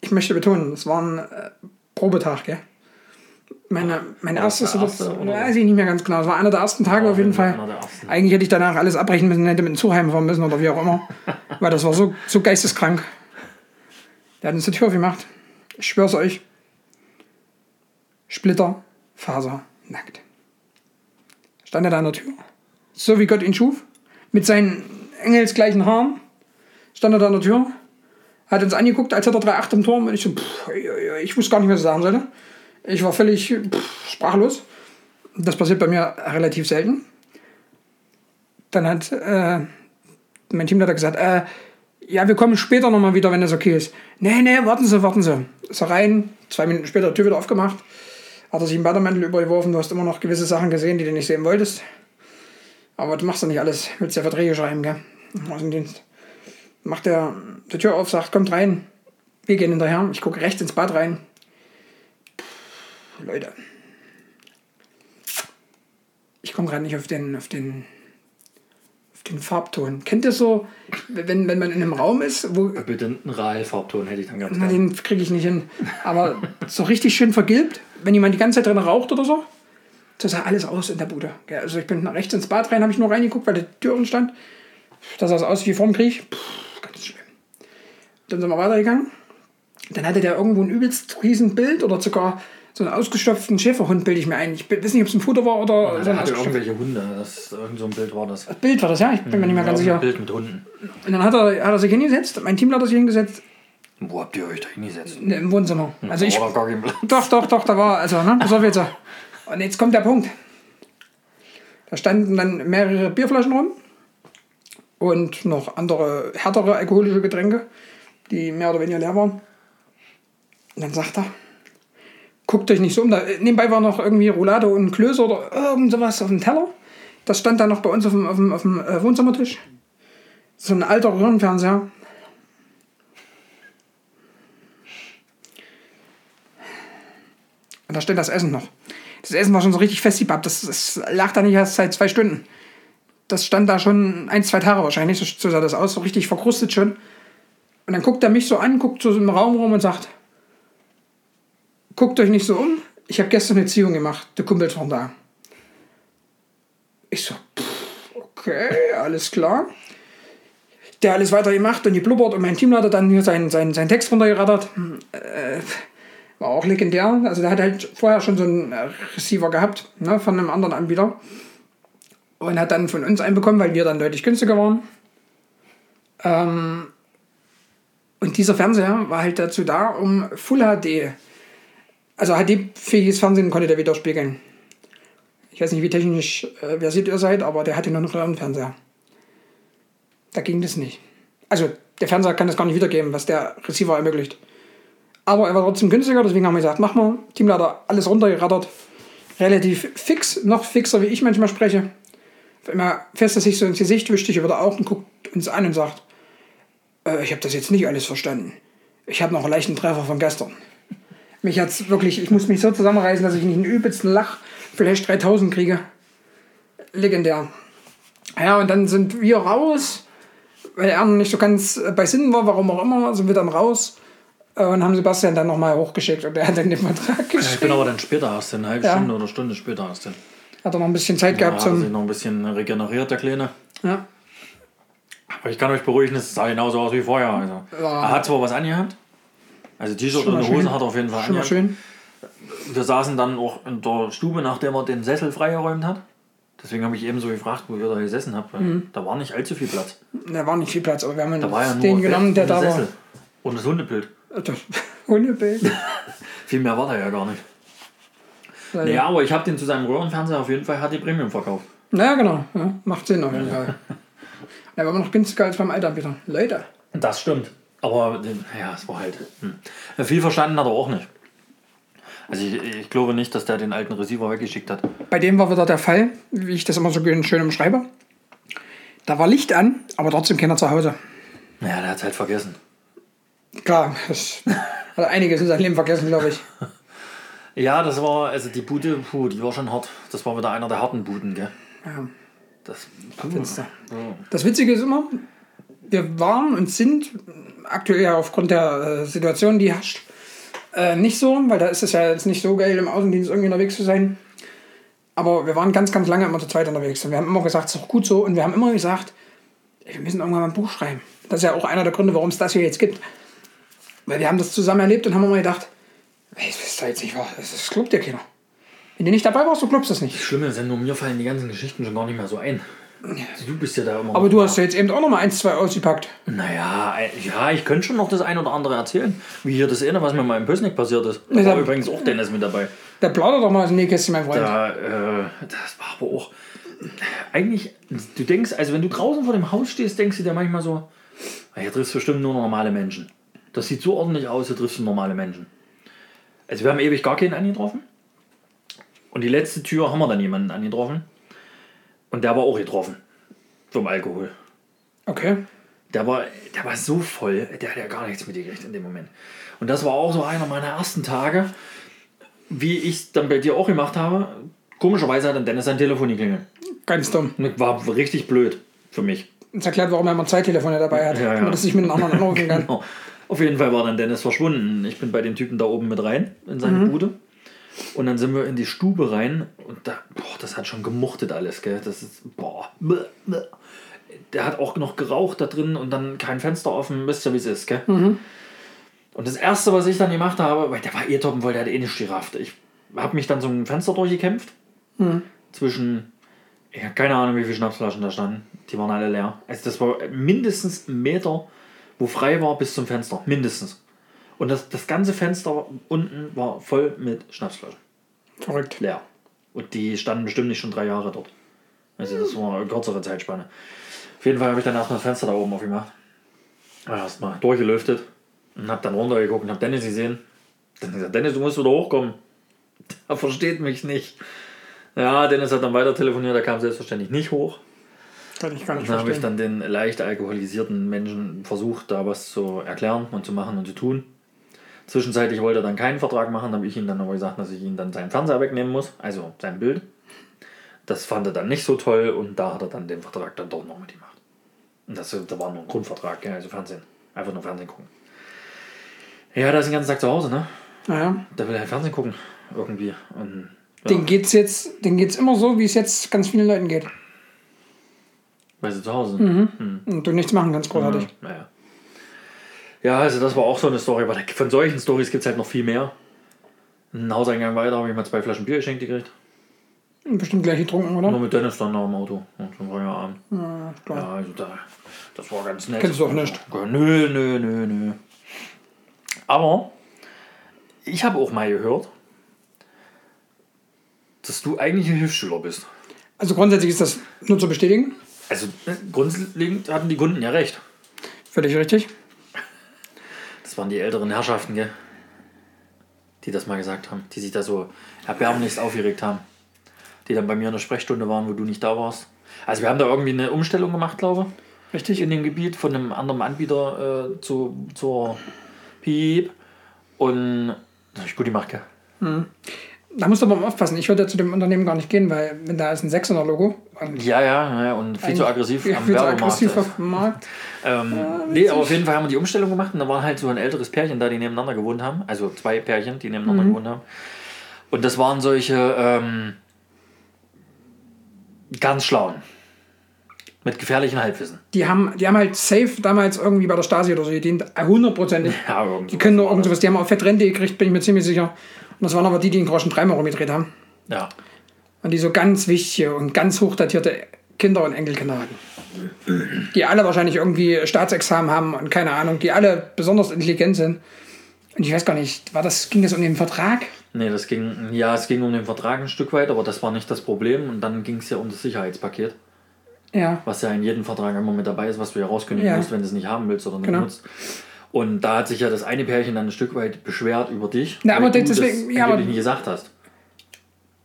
[SPEAKER 1] Ich möchte betonen, es war ein äh, Probetag, gell? Meine, mein
[SPEAKER 2] das
[SPEAKER 1] erstes,
[SPEAKER 2] der
[SPEAKER 1] oder,
[SPEAKER 2] erste, oder?
[SPEAKER 1] weiß ich nicht mehr ganz genau. Es war einer der ersten Tage
[SPEAKER 2] War
[SPEAKER 1] auf jeden Fall. Eigentlich hätte ich danach alles abbrechen müssen, hätte mit dem Zug heimfahren müssen oder wie auch immer. Weil das war so, so geisteskrank. Der hat uns die Tür aufgemacht. Ich schwör's euch. Splitter, Faser, nackt. Stand er da an der Tür. So wie Gott ihn schuf. Mit seinen engelsgleichen Haaren. Stand er da an der Tür. Hat uns angeguckt, als hätte er 3,8 im Turm. Und ich so, pff, ich wusste gar nicht, was ich sagen sollte. Ich war völlig pff, sprachlos. Das passiert bei mir relativ selten. Dann hat äh, mein Teamleiter gesagt, äh, ja, wir kommen später nochmal wieder, wenn das okay ist. Nee, nee, warten Sie, warten Sie. Ist er rein, zwei Minuten später Tür wieder aufgemacht, hat er sich einen Bademantel übergeworfen, du hast immer noch gewisse Sachen gesehen, die du nicht sehen wolltest. Aber du machst ja nicht alles, willst ja Verträge schreiben, gell? Im Außendienst. Macht er die Tür auf, sagt, kommt rein. Wir gehen hinterher. Ich gucke rechts ins Bad rein. Leute. Ich komme gerade nicht auf den, auf den, auf den Farbton. Kennt ihr so, wenn, wenn man in einem Raum ist, wo.
[SPEAKER 2] Bitte einen Rahlfarbton hätte ich dann ganz gerne.
[SPEAKER 1] den kriege ich nicht hin. Aber so richtig schön vergilbt, wenn jemand die ganze Zeit drin raucht oder so. So sah alles aus in der Bude. Also ich bin nach rechts ins Bad rein, habe ich nur reingeguckt, weil die Türen stand. Das sah aus wie vorm Krieg. Puh, ganz schlimm. Dann sind wir weitergegangen. Dann hatte der irgendwo ein übelst riesen Bild oder sogar so einen ausgestopften Schäferhund, bilde ich mir ein. Ich weiß nicht, ob es ein Futter war oder so
[SPEAKER 2] Der
[SPEAKER 1] ein
[SPEAKER 2] irgendwelche Hunde. Das, irgend so ein Bild war das.
[SPEAKER 1] Bild war das, ja? Ich bin mir nicht mehr ganz
[SPEAKER 2] Ja,
[SPEAKER 1] sicher.
[SPEAKER 2] Ein Bild mit Hunden.
[SPEAKER 1] Und dann hat er, hat er sich hingesetzt, mein Teamleiter hat sich hingesetzt,
[SPEAKER 2] Wo habt ihr euch da hingesetzt?
[SPEAKER 1] ne, im Wohnzimmer. Also ich,
[SPEAKER 2] gar kein Platz.
[SPEAKER 1] Doch, doch, doch, da war, also, ne, pass auf jetzt. Und jetzt kommt der Punkt. Da standen dann mehrere Bierflaschen rum und noch andere härtere alkoholische Getränke, die mehr oder weniger leer waren. Und dann sagt er, guckt euch nicht so um. Da, nebenbei war noch irgendwie Roulade und Klöße oder irgend sowas auf dem Teller. Das stand da noch bei uns auf dem, auf dem, auf dem äh, Wohnzimmertisch. So ein alter Röhrenfernseher. Und da steht das Essen noch. Das Essen war schon so richtig festgebappt. Das, das lag da nicht erst seit zwei Stunden. Das stand da schon ein, zwei Tage wahrscheinlich. So sah das aus, so richtig verkrustet schon. Und dann guckt er mich so an, guckt so im Raum rum und sagt, guckt euch nicht so um. Ich habe gestern eine Ziehung gemacht. Der Kumpel von da. Ich so, pff, okay, alles klar. Der alles weiter gemacht und geblubbert und mein Teamleiter dann hier seinen, seinen, seinen Text runtergerattert. Äh, war auch legendär. Also der hat halt vorher schon so einen Receiver gehabt ne, von einem anderen Anbieter. Und hat dann von uns einen bekommen, weil wir dann deutlich günstiger waren. Ähm, und dieser Fernseher war halt dazu da, um Full HD, also HD-fähiges Fernsehen konnte der widerspiegeln. Ich weiß nicht, wie technisch äh, versiert ihr seid, aber der hatte nur einen Röhrenfernseher. Da ging das nicht. Also der Fernseher kann das gar nicht wiedergeben, was der Receiver ermöglicht. Aber er war trotzdem günstiger, deswegen haben wir gesagt, mach mal. Teamleiter alles runtergerattert. Relativ fix, noch fixer, wie ich manchmal spreche. Immer fest er sich so ins Gesicht, wischt sich über die Augen, guckt uns an und sagt, äh, ich habe das jetzt nicht alles verstanden. Ich habe noch einen leichten Treffer von gestern. Mich hat's wirklich, ich muss mich so zusammenreißen, dass ich nicht einen übelsten Lach, vielleicht 3000 kriege. Legendär. Ja, und dann sind wir raus, weil er nicht so ganz bei Sinn war, warum auch immer, sind wir dann raus äh, und haben Sebastian dann nochmal hochgeschickt und er hat dann den Vertrag.
[SPEAKER 2] Ja, ich bin aber dann später erst, eine halbe
[SPEAKER 1] Ja.
[SPEAKER 2] Stunde oder Stunde später hin.
[SPEAKER 1] Hat er noch ein bisschen Zeit
[SPEAKER 2] Ja,
[SPEAKER 1] gehabt
[SPEAKER 2] hat sich
[SPEAKER 1] zum.
[SPEAKER 2] noch ein bisschen regeneriert, der Kleine.
[SPEAKER 1] Ja.
[SPEAKER 2] Aber ich kann euch beruhigen, es sah genauso aus wie vorher. Also,
[SPEAKER 1] Ja.
[SPEAKER 2] Er hat zwar was angehabt, also T-Shirt und eine Hose hat er auf jeden Fall
[SPEAKER 1] Schon schön.
[SPEAKER 2] Wir saßen dann auch in der Stube, nachdem er den Sessel freigeräumt hat. Deswegen habe ich eben so gefragt, wo ihr da gesessen habt, weil
[SPEAKER 1] Mhm.
[SPEAKER 2] da war nicht allzu viel Platz.
[SPEAKER 1] Da war nicht viel Platz, aber wir haben
[SPEAKER 2] Da war ja
[SPEAKER 1] den genommen, der da
[SPEAKER 2] ein
[SPEAKER 1] war.
[SPEAKER 2] Sessel Und das Hundebild.
[SPEAKER 1] Das Hundebild.
[SPEAKER 2] Viel mehr war da ja gar nicht.
[SPEAKER 1] Ja,
[SPEAKER 2] Ja, aber ich habe den zu seinem Röhrenfernseher auf jeden Fall HD Premium verkauft.
[SPEAKER 1] naja, genau. Ja, macht Sinn auf jeden Fall. Der war immer noch günstiger als beim Altanbieter. Leute.
[SPEAKER 2] Das stimmt. Aber ja, es war halt. Hm. Viel verstanden hat er auch nicht. Also ich, ich glaube nicht, dass der den alten Receiver weggeschickt hat.
[SPEAKER 1] Bei dem war wieder der Fall, wie ich das immer so schön umschreibe. Da war Licht an, aber trotzdem keiner zu Hause.
[SPEAKER 2] Naja, der hat es halt vergessen.
[SPEAKER 1] Klar, das hat einiges in seinem Leben vergessen, glaube ich.
[SPEAKER 2] Ja, das war, also die Bude, puh, die war schon hart. Das war wieder einer der harten Buden, gell?
[SPEAKER 1] Ja,
[SPEAKER 2] Das,
[SPEAKER 1] Finster.
[SPEAKER 2] Ja.
[SPEAKER 1] Das Witzige ist immer, wir waren und sind aktuell ja aufgrund der äh, Situation, die herrscht, äh, nicht so, weil da ist es ja jetzt nicht so geil, im Außendienst irgendwie unterwegs zu sein. Aber wir waren ganz, ganz lange immer zu zweit unterwegs. Und wir haben immer gesagt, es ist doch gut so. Und wir haben immer gesagt, ey, wir müssen irgendwann mal ein Buch schreiben. Das ist ja auch einer der Gründe, warum es das hier jetzt gibt. Weil wir haben das zusammen erlebt und haben immer gedacht, ey, das ist doch jetzt nicht wahr. Das, das glaubt dir keiner. Wenn du nicht dabei warst, du glaubst das nicht.
[SPEAKER 2] Das Schlimme ist ja nur, mir fallen die ganzen Geschichten schon gar nicht mehr so ein. Du bist ja da immer.
[SPEAKER 1] Aber du hast ja jetzt eben auch noch mal eins, zwei ausgepackt.
[SPEAKER 2] Naja, äh, ja, ich könnte schon noch das ein oder andere erzählen. Wie hier das eine, was mir mal im Pösnick passiert ist. Da war
[SPEAKER 1] da-
[SPEAKER 2] übrigens auch Dennis mit dabei.
[SPEAKER 1] Der plaudert doch mal dem Nähkästchen, mein Freund.
[SPEAKER 2] Da, äh, das war aber auch. Eigentlich, du denkst, also wenn du draußen vor dem Haus stehst, denkst du dir manchmal so, "Ah, hier triffst du bestimmt nur normale Menschen. Das sieht so ordentlich aus, hier triffst du normale Menschen. Also wir haben ewig gar keinen angetroffen. Und die letzte Tür haben wir dann jemanden angetroffen. Und der war auch getroffen. Vom Alkohol.
[SPEAKER 1] Okay.
[SPEAKER 2] Der war, der war so voll, der hat ja gar nichts mitgekriegt in dem Moment. Und das war auch so einer meiner ersten Tage, wie ich es dann bei dir auch gemacht habe. Komischerweise hat dann Dennis sein Telefon geklingelt.
[SPEAKER 1] Ganz dumm.
[SPEAKER 2] War richtig blöd für mich.
[SPEAKER 1] Das erklärt, warum er immer zwei Telefone dabei hat.
[SPEAKER 2] Ja, ja.
[SPEAKER 1] Damit sich mit einem anderen anrufen kann.
[SPEAKER 2] Genau. Auf jeden Fall war dann Dennis verschwunden. Ich bin bei dem Typen da oben mit rein in seine
[SPEAKER 1] Mhm.
[SPEAKER 2] Bude. Und dann sind wir in die Stube rein und da, boah, das hat schon gemuchtet alles, gell? Das ist, boah, bäh, bäh. Der hat auch noch geraucht da drin und dann kein Fenster offen, wisst ihr, wie es ist, gell?
[SPEAKER 1] Mhm.
[SPEAKER 2] Und das erste, was ich dann gemacht habe, weil der war eh toppen, weil der hat eh nicht gerafft. Ich habe mich dann so ein Fenster durchgekämpft.
[SPEAKER 1] Mhm.
[SPEAKER 2] Zwischen, ja, keine Ahnung, wie viele Schnapsflaschen da standen. Die waren alle leer. Also das war mindestens ein Meter, wo frei war, bis zum Fenster. Mindestens. Und das, das ganze Fenster unten war voll mit Schnapsflaschen.
[SPEAKER 1] Verrückt.
[SPEAKER 2] Leer. Und die standen bestimmt nicht schon drei Jahre dort. Also das war eine kürzere Zeitspanne. Auf jeden Fall habe ich dann erstmal das Fenster da oben aufgemacht. Erstmal durchgelüftet. Und habe dann runtergeguckt und habe Dennis gesehen. Dann gesagt, Dennis, du musst wieder hochkommen. Er versteht mich nicht. Ja, Dennis hat dann weiter telefoniert, er kam selbstverständlich nicht hoch.
[SPEAKER 1] Kann ich gar nicht
[SPEAKER 2] Dann habe ich dann den leicht alkoholisierten Menschen versucht, da was zu erklären und zu machen und zu tun. Zwischenzeitlich wollte er dann keinen Vertrag machen, habe ich ihm dann aber gesagt, dass ich ihm dann seinen Fernseher wegnehmen muss, also sein Bild. Das fand er dann nicht so toll und da hat er dann den Vertrag dann doch noch mit ihm gemacht. Und das, da war nur ein Grundvertrag, also Fernsehen. Einfach nur Fernsehen gucken. Ja, der ist den ganzen Tag zu Hause, ne?
[SPEAKER 1] Naja.
[SPEAKER 2] Der will halt Fernsehen gucken, irgendwie. Und, ja,
[SPEAKER 1] Den geht's jetzt, den geht's immer so, wie es jetzt ganz vielen Leuten geht.
[SPEAKER 2] weil sie zu Hause sind.
[SPEAKER 1] Und du nichts machen kannst, großartig.
[SPEAKER 2] Naja. Ja, also das war auch so eine Story. Aber von solchen Stories gibt es halt noch viel mehr. Einen Hauseingang weiter habe ich mal zwei Flaschen Bier geschenkt gekriegt.
[SPEAKER 1] Bestimmt gleich getrunken, oder?
[SPEAKER 2] Nur mit Dennis dann noch im Auto. Ja, zum Feierabend.
[SPEAKER 1] Ja, klar.
[SPEAKER 2] Ja, also da, das war ganz nett.
[SPEAKER 1] Kennst du auch nicht?
[SPEAKER 2] Ja, Nö, nö, nö, nö. Aber ich habe auch mal gehört, dass du eigentlich ein Hilfsschüler bist.
[SPEAKER 1] Also grundsätzlich ist das nur zu bestätigen.
[SPEAKER 2] Also äh, grundlegend hatten die Kunden ja recht.
[SPEAKER 1] Völlig richtig.
[SPEAKER 2] Das waren die älteren Herrschaften, gell? Die das mal gesagt haben, die sich da so erbärmlichst aufgeregt haben. Die dann bei mir in der Sprechstunde waren, wo du nicht da warst. Also wir haben da irgendwie eine Umstellung gemacht, glaube ich. Richtig, in dem Gebiet von einem anderen Anbieter äh, zu, zur Piep. Und das habe ich gut gemacht, gell?
[SPEAKER 1] Da musst du aber mal aufpassen. Ich würde zu dem Unternehmen gar nicht gehen, weil wenn da ist ein 600 Logo
[SPEAKER 2] Ja, ja, ja, und viel zu aggressiv
[SPEAKER 1] viel,
[SPEAKER 2] am
[SPEAKER 1] viel zu
[SPEAKER 2] Werbemarkt.
[SPEAKER 1] aggressiv auf dem Markt.
[SPEAKER 2] Ähm, nee, aber auf jeden Fall haben wir die Umstellung gemacht und da war halt so ein älteres Pärchen da, die nebeneinander gewohnt haben. Also zwei Pärchen, die nebeneinander gewohnt haben. Und das waren solche ähm, ganz schlauen. Mit gefährlichen Halbwissen.
[SPEAKER 1] Die haben, die haben halt safe damals irgendwie bei der Stasi oder so gedient. Hundertprozentig.
[SPEAKER 2] Ja,
[SPEAKER 1] Die können nur irgend sowas. Die haben auch Fettrente gekriegt, bin ich mir ziemlich sicher. Und das waren aber die, die den Groschen dreimal rumgedreht haben.
[SPEAKER 2] Ja.
[SPEAKER 1] Und die so ganz wichtige und ganz hochdatierte Kinder und Enkelkinder hatten. Die alle wahrscheinlich irgendwie Staatsexamen haben und keine Ahnung, die alle besonders intelligent sind. Und ich weiß gar nicht, war das, ging das um den Vertrag?
[SPEAKER 2] Nee, das ging, ja, es ging um den Vertrag ein Stück weit, aber das war nicht das Problem. Und dann ging es ja um das Sicherheitspaket,
[SPEAKER 1] Ja.
[SPEAKER 2] was ja in jedem Vertrag immer mit dabei ist, was du ja rauskündigen
[SPEAKER 1] Ja.
[SPEAKER 2] musst, wenn du es nicht haben willst oder nicht
[SPEAKER 1] Genau.
[SPEAKER 2] nutzt. Und da hat sich ja das eine Pärchen dann ein Stück weit beschwert über dich,
[SPEAKER 1] Na, aber
[SPEAKER 2] weil du
[SPEAKER 1] deswegen-
[SPEAKER 2] das
[SPEAKER 1] ja, aber-
[SPEAKER 2] nicht gesagt hast.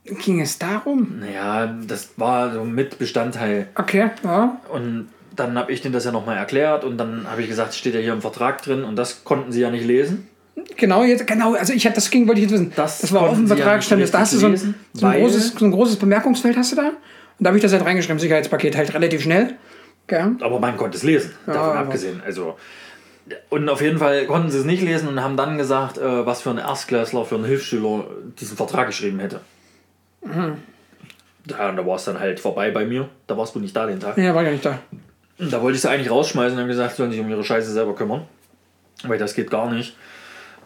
[SPEAKER 1] Ging es darum?
[SPEAKER 2] Naja, das war so mit Bestandteil.
[SPEAKER 1] Okay, ja.
[SPEAKER 2] Und dann habe ich denen das ja nochmal erklärt und dann habe ich gesagt, steht ja hier im Vertrag drin und das konnten sie ja nicht lesen.
[SPEAKER 1] Genau, jetzt, genau, also ich hatte das ging, wollte ich jetzt wissen.
[SPEAKER 2] Das
[SPEAKER 1] war auf dem Vertrag stand, das- da hast du so ein, so, ein großes, so ein großes Bemerkungsfeld hast du da. Und da habe ich das halt reingeschrieben, Sicherheitspaket halt relativ schnell. Okay.
[SPEAKER 2] Aber man konnte es lesen, davon
[SPEAKER 1] aber-
[SPEAKER 2] abgesehen. Also, und auf jeden Fall konnten sie es nicht lesen und haben dann gesagt, äh, was für ein Erstklässler, für einen Hilfsschüler diesen Vertrag geschrieben hätte.
[SPEAKER 1] Mhm.
[SPEAKER 2] Ja, und da war es dann halt vorbei bei mir. Da warst du nicht da den Tag.
[SPEAKER 1] Ja, war gar nicht da.
[SPEAKER 2] Und da wollte ich sie eigentlich rausschmeißen und haben gesagt, sie sollen sich um ihre Scheiße selber kümmern. Weil das geht gar nicht.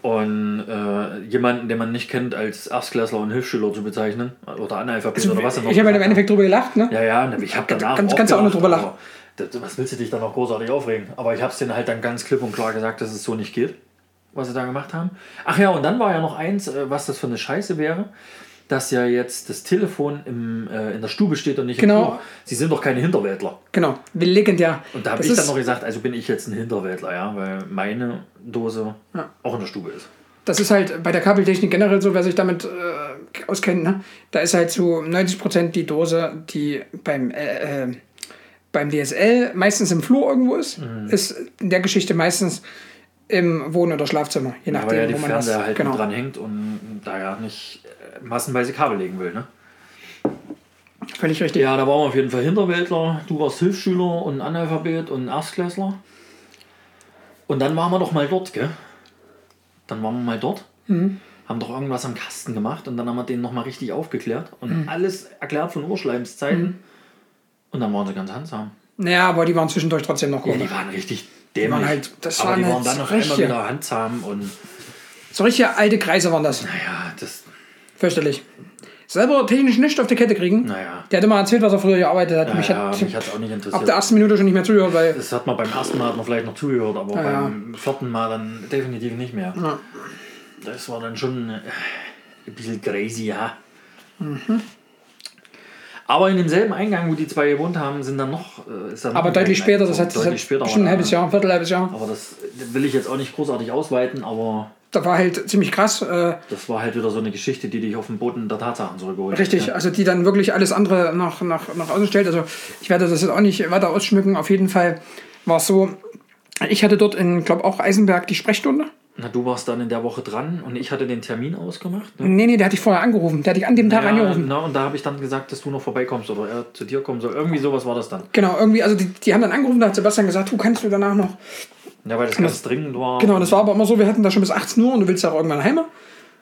[SPEAKER 2] Und äh, jemanden, den man nicht kennt, als Erstklässler und Hilfsschüler zu bezeichnen oder Analphabet oder was er noch
[SPEAKER 1] Also, ich habe ja im. Endeffekt drüber gelacht, ne?
[SPEAKER 2] Ja, ja, ich habe danach
[SPEAKER 1] Kannst-
[SPEAKER 2] auch
[SPEAKER 1] kannst du auch noch drüber lachen.
[SPEAKER 2] Was willst du dich dann noch großartig aufregen? Aber ich habe es denen halt dann ganz klipp und klar gesagt, dass es so nicht geht, was sie da gemacht haben. Ach ja, und dann war ja noch eins, äh, was das für eine Scheiße wäre, dass ja jetzt das Telefon im, äh, in der Stube steht und nicht
[SPEAKER 1] Genau.
[SPEAKER 2] im Flur. Sie sind doch keine Hinterwäldler.
[SPEAKER 1] Genau, legendär.
[SPEAKER 2] Und da habe ich dann noch gesagt, also bin ich jetzt ein Hinterwäldler, ja, weil meine Dose
[SPEAKER 1] Ja.
[SPEAKER 2] auch in der Stube ist.
[SPEAKER 1] Das ist halt bei der Kabeltechnik generell so, wer sich damit äh, auskennt, ne? Da ist halt zu 90% die Dose, die beim, äh, äh, beim DSL meistens im Flur irgendwo ist,
[SPEAKER 2] Mhm.
[SPEAKER 1] ist in der Geschichte meistens im Wohn- oder Schlafzimmer, je
[SPEAKER 2] Ja,
[SPEAKER 1] nachdem,
[SPEAKER 2] weil ja die
[SPEAKER 1] wo man
[SPEAKER 2] Fernseher
[SPEAKER 1] das
[SPEAKER 2] halt
[SPEAKER 1] genau.
[SPEAKER 2] dran hängt und da ja nicht äh, massenweise Kabel legen will, ne?
[SPEAKER 1] Völlig richtig.
[SPEAKER 2] Ja, da waren wir auf jeden Fall Hinterwäldler. Du warst Hilfsschüler und Analphabet und Erstklässler. Und dann waren wir doch mal dort, gell? Dann waren wir mal dort, haben doch irgendwas am Kasten gemacht und dann haben wir den nochmal richtig aufgeklärt und alles erklärt von Urschleimszeiten. Und dann waren sie ganz handsam.
[SPEAKER 1] Naja, aber die waren zwischendurch trotzdem noch
[SPEAKER 2] Ja,
[SPEAKER 1] gut.
[SPEAKER 2] die waren richtig dämlich.
[SPEAKER 1] waren halt- das
[SPEAKER 2] Aber
[SPEAKER 1] waren
[SPEAKER 2] die waren dann noch einmal wieder handsam und
[SPEAKER 1] So richtige alte Kreise waren das.
[SPEAKER 2] naja, das,
[SPEAKER 1] Fürchterlich. Selber technisch nicht auf die Kette kriegen.
[SPEAKER 2] naja.
[SPEAKER 1] Der hat immer erzählt, was er früher gearbeitet hat.
[SPEAKER 2] Ja,
[SPEAKER 1] mich
[SPEAKER 2] ja,
[SPEAKER 1] hat
[SPEAKER 2] mich es auch nicht
[SPEAKER 1] ab
[SPEAKER 2] interessiert.
[SPEAKER 1] der ersten Minute schon nicht mehr zugehört, weil
[SPEAKER 2] Das hat man beim ersten Mal hat man vielleicht noch zugehört, aber
[SPEAKER 1] Ja, ja.
[SPEAKER 2] beim vierten Mal dann definitiv nicht mehr.
[SPEAKER 1] Ja.
[SPEAKER 2] Das war dann schon ein bisschen crazy, ja.
[SPEAKER 1] Mhm.
[SPEAKER 2] Aber in demselben Eingang, wo die zwei gewohnt haben, sind dann noch. Äh, ist dann
[SPEAKER 1] aber deutlich später, das hat,
[SPEAKER 2] deutlich später.
[SPEAKER 1] bestimmt ein halbes. Jahr, ein Viertel halbes Jahr.
[SPEAKER 2] Aber das will ich jetzt auch nicht großartig ausweiten, aber
[SPEAKER 1] da war halt ziemlich krass. Äh,
[SPEAKER 2] Das war halt wieder so eine Geschichte, die dich auf den Boden der Tatsachen zurückgeholt hat.
[SPEAKER 1] Richtig,
[SPEAKER 2] Ja.
[SPEAKER 1] also die dann wirklich alles andere nach, nach, nach außen stellt. Also ich werde das jetzt auch nicht weiter ausschmücken. Auf jeden Fall war es so, ich hatte dort in, glaube auch Eisenberg die Sprechstunde.
[SPEAKER 2] Na, du warst dann in der Woche dran und ich hatte den Termin ausgemacht. Ne?
[SPEAKER 1] Nee, nee, der hatte ich vorher angerufen. Der hatte ich an dem Tag
[SPEAKER 2] Ja,
[SPEAKER 1] angerufen.
[SPEAKER 2] na, und da habe ich dann gesagt, dass du noch vorbeikommst oder er zu dir kommen soll. Irgendwie sowas war das dann.
[SPEAKER 1] Genau, irgendwie, also die, die haben dann angerufen, da hat Sebastian gesagt, du kannst du danach noch.
[SPEAKER 2] Ja, weil das ganz dringend war.
[SPEAKER 1] Genau, das war aber immer so, wir hatten da schon bis 18 Uhr und du willst ja auch irgendwann heim.